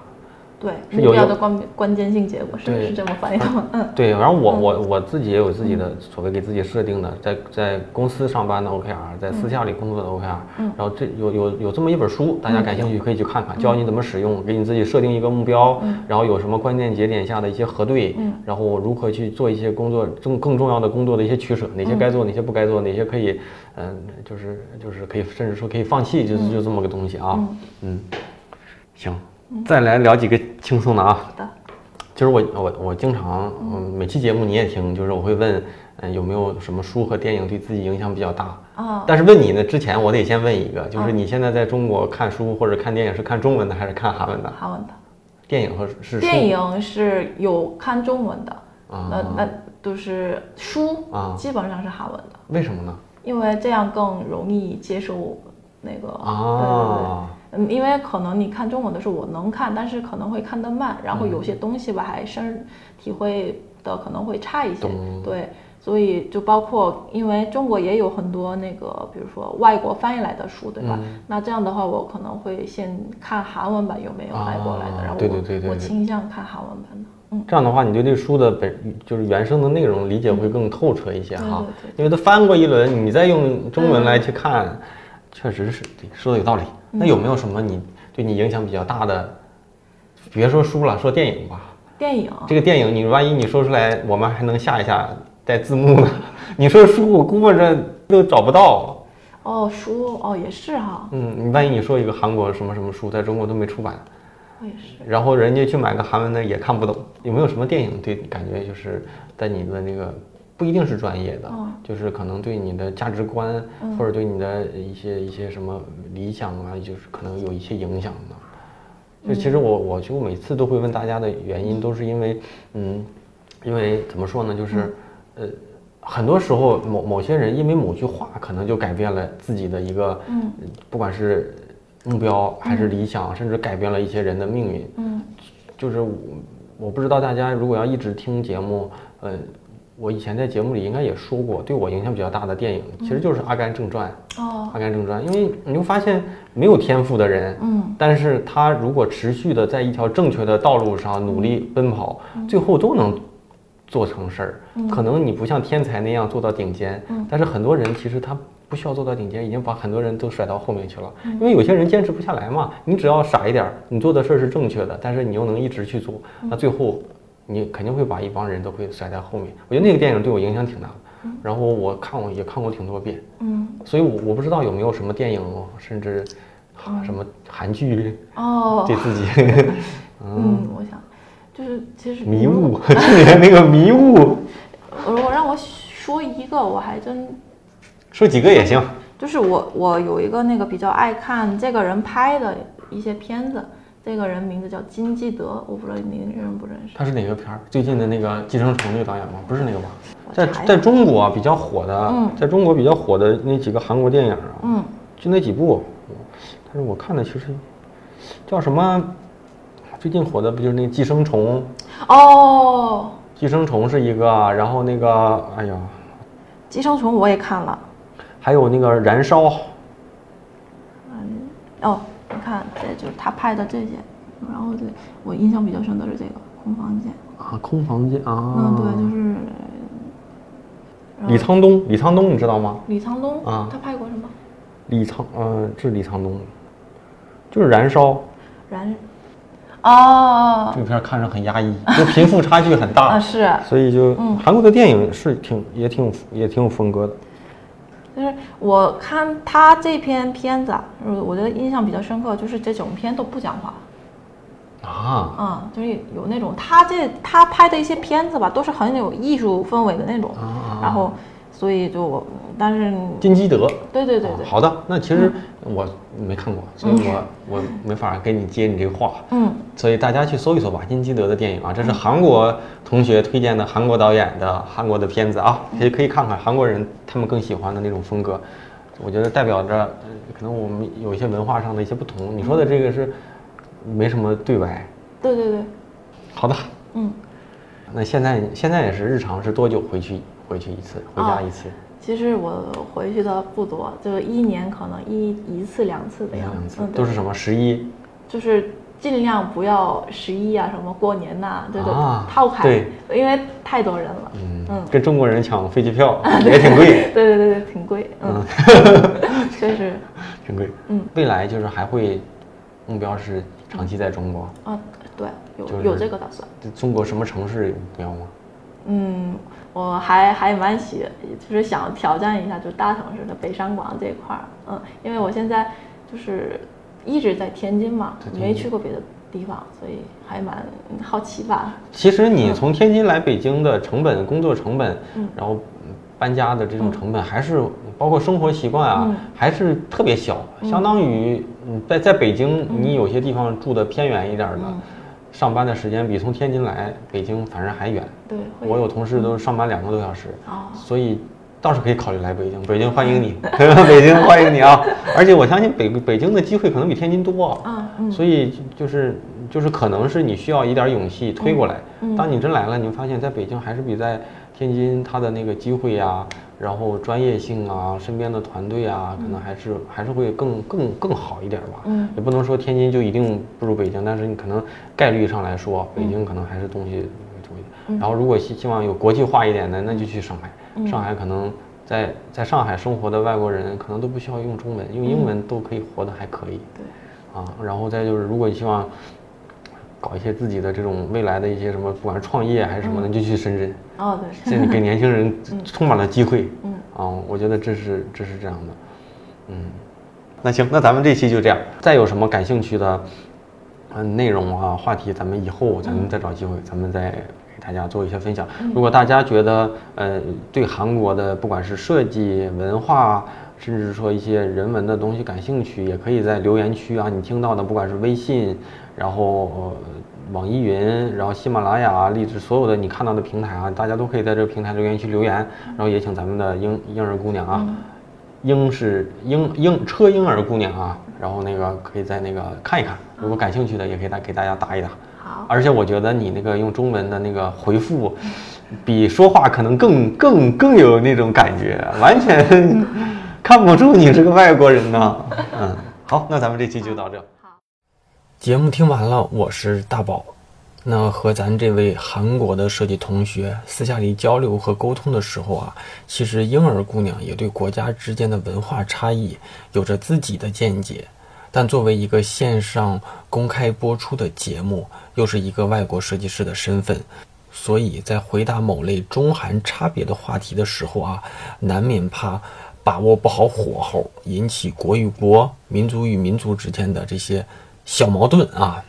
对，是有有目标的关关键性结果是是这么翻译的吗？嗯。对，然后我我我自己也有自己的所谓给自己设定的，在在公司上班的 OKR，在私下里工作的 OKR，嗯。然后这有有有这么一本书，大家感兴趣可以去看看，教你怎么使用，给你自己设定一个目标，然后有什么关键节点下的一些核对，嗯。然后如何去做一些工作更更重要的工作的一些取舍，哪些该做，哪些不该做，哪些可以，嗯，就是就是可以甚至说可以放弃，就是就这么个东西啊，嗯，行，再来聊几个轻松的啊。好的，就是我我我经常，嗯，每期节目你也听，就是我会问，嗯，有没有什么书和电影对自己影响比较大？啊，但是问你呢之前，我得先问一个，就是啊你现在在中国看书或者看电影是看中文的还是看韩文的？韩文的。电影和是电影是有看中文的，啊那那都是书啊基本上是韩文的，为什么呢？因为这样更容易接受那个啊，嗯，因为可能你看中文的时候我能看，但是可能会看得慢，然后有些东西吧还深体会的可能会差一些懂，对。所以就包括，因为中国也有很多那个，比如说外国翻译来的书，对吧？嗯那这样的话，我可能会先看韩文版有没有翻译过来的，啊然后我倾向看韩文版的。嗯，这样的话，你对这书的本就是原生的内容理解会更透彻一些哈对对，对因为它翻过一轮，你再用中文来去看，确实是说的有道理。嗯那有没有什么你对你影响比较大的？别说书了，说电影吧。电影这个电影你万一你说出来，我们还能下一下带字幕呢。你说书，我估摸着都找不到。哦，书哦也是哈，嗯，你万一你说一个韩国什么什么书在中国都没出版，我也是。然后人家去买个韩文的也看不懂。有没有什么电影对感觉就是在你的那个不一定是专业的，嗯就是可能对你的价值观、嗯。或者对你的一些一些什么理想啊，就是可能有一些影响的。就其实我我就每次都会问大家的原因，都是因为嗯，因为怎么说呢，就是呃。很多时候，某某些人因为某句话，可能就改变了自己的一个，嗯。不管是目标还是理想，甚至改变了一些人的命运。嗯。就是我我不知道大家如果要一直听节目，呃，我以前在节目里应该也说过，对我影响比较大的电影其实就是《阿甘正传》。哦阿甘正传》，因为你会发现没有天赋的人，嗯但是他如果持续的在一条正确的道路上努力奔跑，最后都能做成事儿。可能你不像天才那样做到顶尖，但是很多人其实他不需要做到顶尖，已经把很多人都甩到后面去了。因为有些人坚持不下来嘛，你只要傻一点儿，你做的事儿是正确的，但是你又能一直去做，那最后你肯定会把一帮人都会甩在后面。我觉得那个电影对我影响挺大的，然后我看过也看过挺多遍。嗯所以我，我不知道有没有什么电影，甚至啊什么韩剧，哦 对自己 嗯，我想就是其实迷雾，去年那个迷雾，如果让我说一个，我还真说几个也行。就是我我有一个那个比较爱看这个人拍的一些片子，这个人名字叫金基德，我不知道您认不认识。他是哪个片儿？最近的那个《寄生虫》那个导演吗？不是那个吧？在在中国啊比较火的，嗯在中国比较火的那几个韩国电影啊，嗯就那几部。但是我看的其实叫什么？最近火的不就是那个《寄生虫》？哦，《寄生虫》是一个，然后那个，哎呀，寄生虫我也看了。还有那个《燃烧》。嗯哦，你看，这就是他拍的这些，然后对我印象比较深的是这个空房间。啊，空房间啊，嗯，对，就是李沧东，李沧东你知道吗？李沧东啊他拍过什么？李沧，呃，这是李沧东，就是《燃烧》燃，哦这，个片儿看着很压抑，就贫富差距很大啊大，是，所以就嗯韩国的电影是挺也挺有也挺有风格的。就是我看他这篇片子啊，呃我觉得印象比较深刻，就是这整篇都不讲话。啊，嗯、就是有那种他这他拍的一些片子吧，都是很有艺术氛围的那种，啊然后所以就我，但是金基德。对对对对，啊好的，那其实我没看过，所以我我没法给你接你这个话。嗯所以大家去搜一搜吧，金基德的电影啊，这是韩国同学推荐的韩国导演的韩国的片子啊，也可以看看韩国人他们更喜欢的那种风格，我觉得代表着呃可能我们有一些文化上的一些不同。你说的这个是没什么对白。对对对，好的，嗯，那现在现在也是日常是多久回去回去一次，回家一次？其实我回去的不多，就是一年可能一一次两次的样子，都是什么十一？就是尽量不要十一啊什么过年呐、这种啊套开，对因为太多人了，嗯嗯跟中国人抢飞机票也挺贵，对对对对，挺贵，嗯，确实，挺贵。嗯，未来就是还会目标是长期在中国。啊，对，有、就是有这个打算。中国什么城市有目标吗？嗯，我还还蛮喜，就是想挑战一下，就大城市的北上广这一块儿。嗯，因为我现在就是一直在天津嘛没去过别的地方，所以还蛮好奇吧。其实你从天津来北京的成本、工作成本，嗯。然后搬家的这种成本，还是包括生活习惯啊，嗯。还是特别小，相当于嗯在在北京，你有些地方住的偏远一点儿的，嗯上班的时间比从天津来北京反正还远。对，我有同事都上班两个多小时，哦所以倒是可以考虑来北京。北京欢迎你，北京欢迎你啊！而且我相信北北京的机会可能比天津多，所以就就是就是可能是你需要一点勇气推过来。嗯当你真来了，你会发现在北京还是比在天津它的那个机会呀、然后专业性啊，身边的团队啊，可能还是还是会更更更好一点吧。嗯也不能说天津就一定不如北京，但是你可能概率上来说，北京可能还是东西会多一点。然后如果希希望有国际化一点的，那就去上海。上海可能在在上海生活的外国人可能都不需要用中文，用英文都可以活得还可以。对，啊，然后再就是，如果你希望搞一些自己的这种未来的一些什么，不管是创业还是什么的，你就去深圳，哦对，这里给年轻人充满了机会。嗯啊，我觉得这是这是这样的。嗯，那行，那咱们这期就这样。再有什么感兴趣的，嗯内容啊话题，咱们以后咱们再找机会，咱们再给大家做一些分享。如果大家觉得呃对韩国的不管是设计文化，甚至说一些人文的东西感兴趣，也可以在留言区啊，你听到的不管是微信，然后。呃网易云，然后喜马拉雅、荔枝，所有的你看到的平台啊，大家都可以在这个平台留言区留言，然后也请咱们的婴婴儿姑娘啊，婴是婴婴车婴儿姑娘啊，然后那个可以在那个看一看，如果感兴趣的也可以来给大家答一答。好，而且我觉得你那个用中文的那个回复，比说话可能更更更有那种感觉，完全 看不出你是个外国人呢。嗯，好，那咱们这期就到这。节目听完了，我是大宝。那和咱这位韩国的设计同学私下里交流和沟通的时候啊，其实婴儿姑娘也对国家之间的文化差异有着自己的见解。但作为一个线上公开播出的节目，又是一个外国设计师的身份，所以在回答某类中韩差别的话题的时候啊，难免怕把握不好火候，引起国与国、民族与民族之间的这些。小矛盾啊，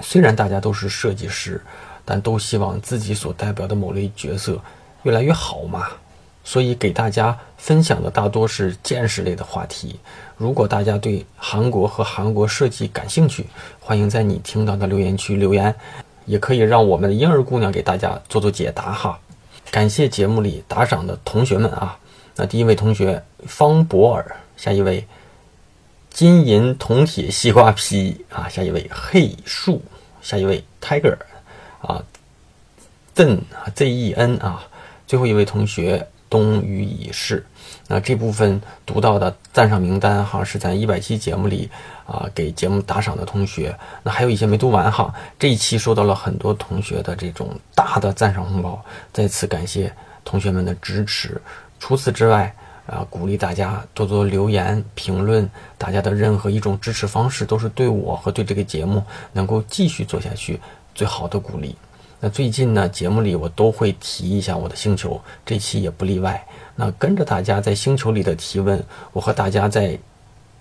虽然大家都是设计师，但都希望自己所代表的某类角色越来越好嘛。所以给大家分享的大多是见识类的话题。如果大家对韩国和韩国设计感兴趣，欢迎在你听到的留言区留言，也可以让我们的婴儿姑娘给大家做做解答哈。感谢节目里打赏的同学们啊。那第一位同学方博尔，下一位。金银铜铁西瓜皮啊，下一位黑树，下一位 Tiger 啊，Zen 啊 Z E N 啊，最后一位同学冬雨已逝。那这部分读到的赞赏名单哈，是咱一百期节目里啊给节目打赏的同学。那还有一些没读完哈，这一期收到了很多同学的这种大的赞赏红包，再次感谢同学们的支持。除此之外。啊，鼓励大家多多留言评论，大家的任何一种支持方式都是对我和对这个节目能够继续做下去最好的鼓励。那最近呢，节目里我都会提一下我的星球，这期也不例外。那跟着大家在星球里的提问，我和大家在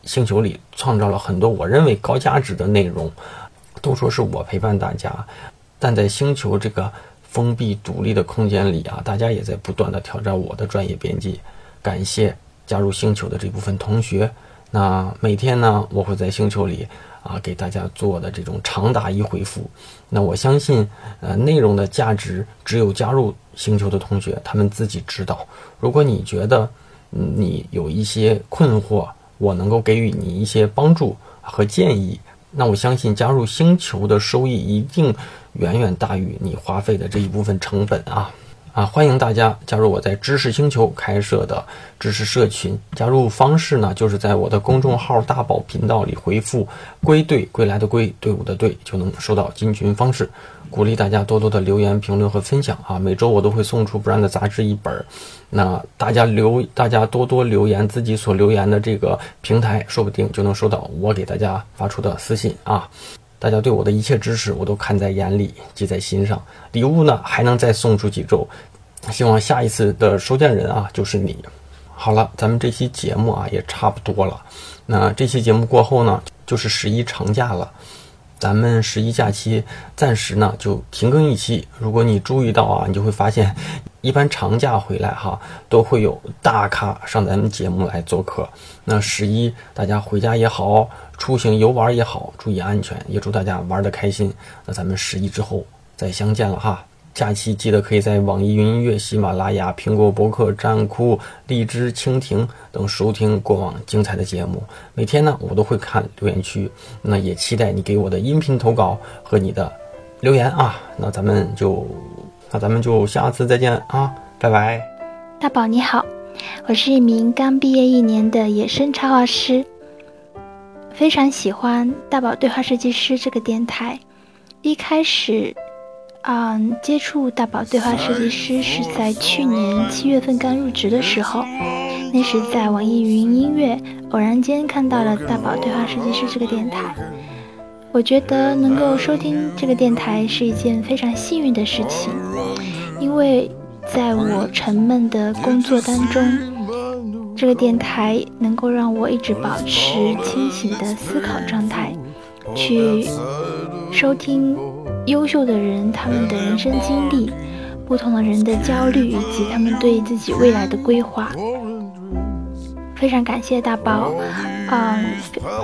星球里创造了很多我认为高价值的内容。都说是我陪伴大家，但在星球这个封闭独立的空间里啊，大家也在不断的挑战我的专业边界。感谢加入星球的这部分同学。那每天呢，我会在星球里啊给大家做的这种长答疑回复。那我相信，呃，内容的价值只有加入星球的同学他们自己知道。如果你觉得你有一些困惑，我能够给予你一些帮助和建议，那我相信加入星球的收益一定远远大于你花费的这一部分成本啊。啊，欢迎大家加入我在知识星球开设的知识社群。加入方式呢，就是在我的公众号“大宝频道”里回复“归队”，归来的归，队伍的队，就能收到进群方式。鼓励大家多多的留言、评论和分享啊！每周我都会送出 Brand 杂志一本。那大家留，大家多多留言自己所留言的这个平台，说不定就能收到我给大家发出的私信啊！大家对我的一切支持，我都看在眼里，记在心上。礼物呢，还能再送出几周。希望下一次的收件人啊，就是你。好了，咱们这期节目啊，也差不多了。那这期节目过后呢，就是十一长假了。咱们十一假期暂时呢就停更一期。如果你注意到啊，你就会发现，一般长假回来哈，都会有大咖上咱们节目来做客。那十一大家回家也好，出行游玩也好，注意安全，也祝大家玩的开心。那咱们十一之后再相见了哈。假期记得可以在网易云音乐、喜马拉雅、苹果播客、站酷、荔枝、蜻蜓等收听过往精彩的节目。每天呢，我都会看留言区，那也期待你给我的音频投稿和你的留言啊。那咱们就，那咱们就下次再见啊，拜拜。大宝你好，我是一名刚毕业一年的野生插画师，非常喜欢大宝对话设计师这个电台。一开始。嗯，接触大宝对话设计师是在去年七月份刚入职的时候，那时在网易云音乐偶然间看到了大宝对话设计师这个电台，我觉得能够收听这个电台是一件非常幸运的事情，因为在我沉闷的工作当中，这个电台能够让我一直保持清醒的思考状态，去。收听优秀的人他们的人生经历，不同的人的焦虑以及他们对自己未来的规划。非常感谢大宝，嗯，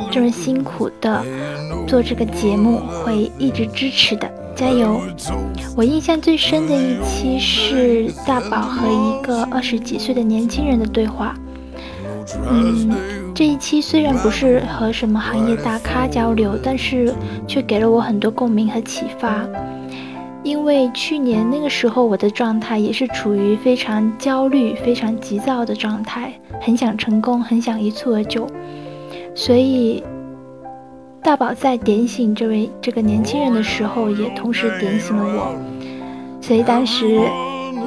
这么辛苦的做这个节目，会一直支持的，加油！我印象最深的一期是大宝和一个二十几岁的年轻人的对话。嗯，这一期虽然不是和什么行业大咖交流，但是却给了我很多共鸣和启发。因为去年那个时候，我的状态也是处于非常焦虑、非常急躁的状态，很想成功，很想一蹴而就。所以，大宝在点醒这位这个年轻人的时候，也同时点醒了我。所以当时，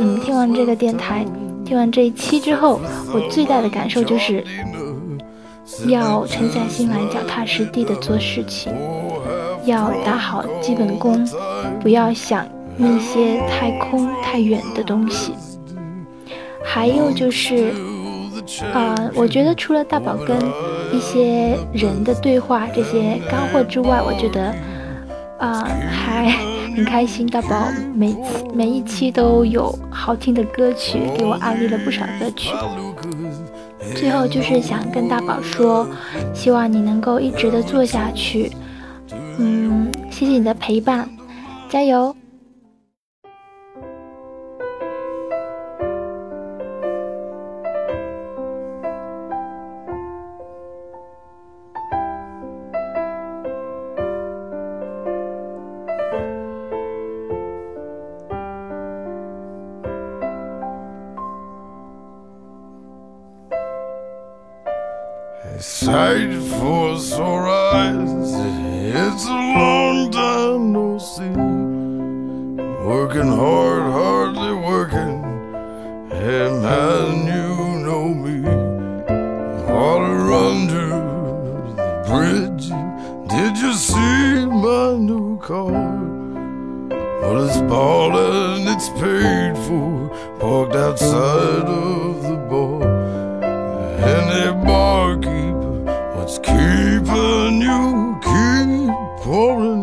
嗯，听完这个电台。听完这一期之后，我最大的感受就是，要沉下心来，脚踏实地的做事情，要打好基本功，不要想那些太空太远的东西。还有就是，啊，我觉得除了大宝跟一些人的对话这些干货之外，我觉得，啊，还。很开心，大宝每次每一期都有好听的歌曲，给我安利了不少歌曲。最后就是想跟大宝说，希望你能够一直的做下去。嗯，谢谢你的陪伴，加油。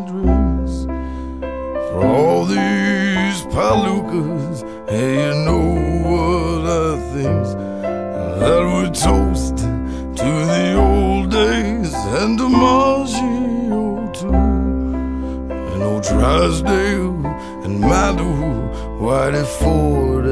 Drinks for all these palookas? Hey, you know what I think? That we toast to the old days and DiMaggio too. And old Drysdale and Madu, Whitey Ford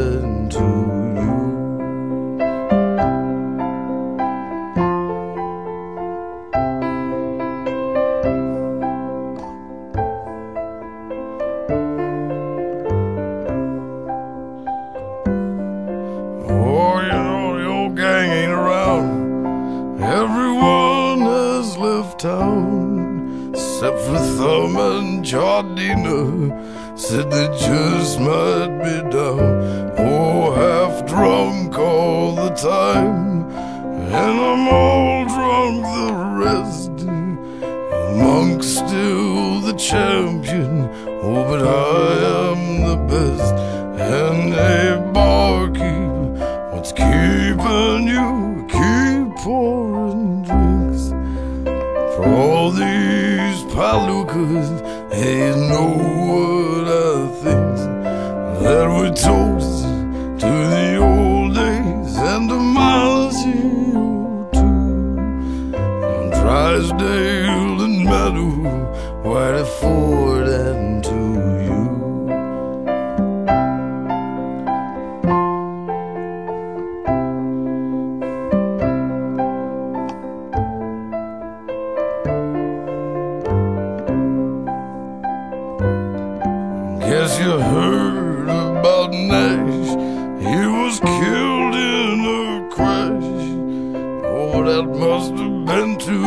That must have been two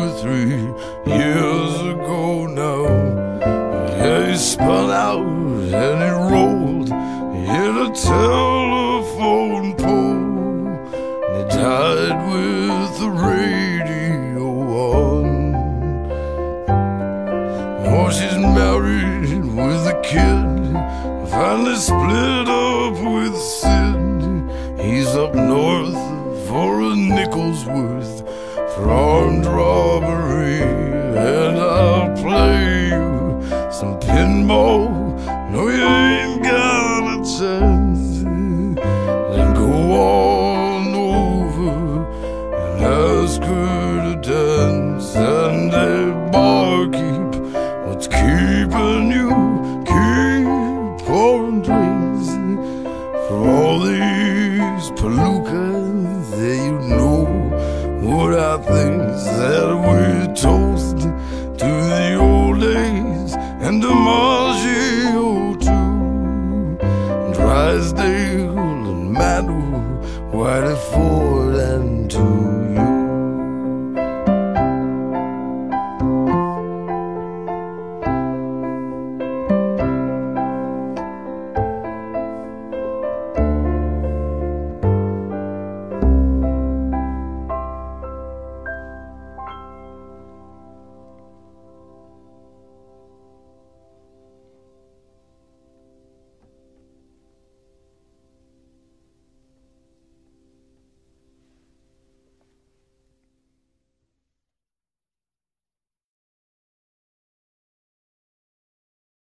or three years ago now. Yeah, he spun out and he rolled in a telephone pole. And he died with the radio on. Oh, she's married with a kid. Finally split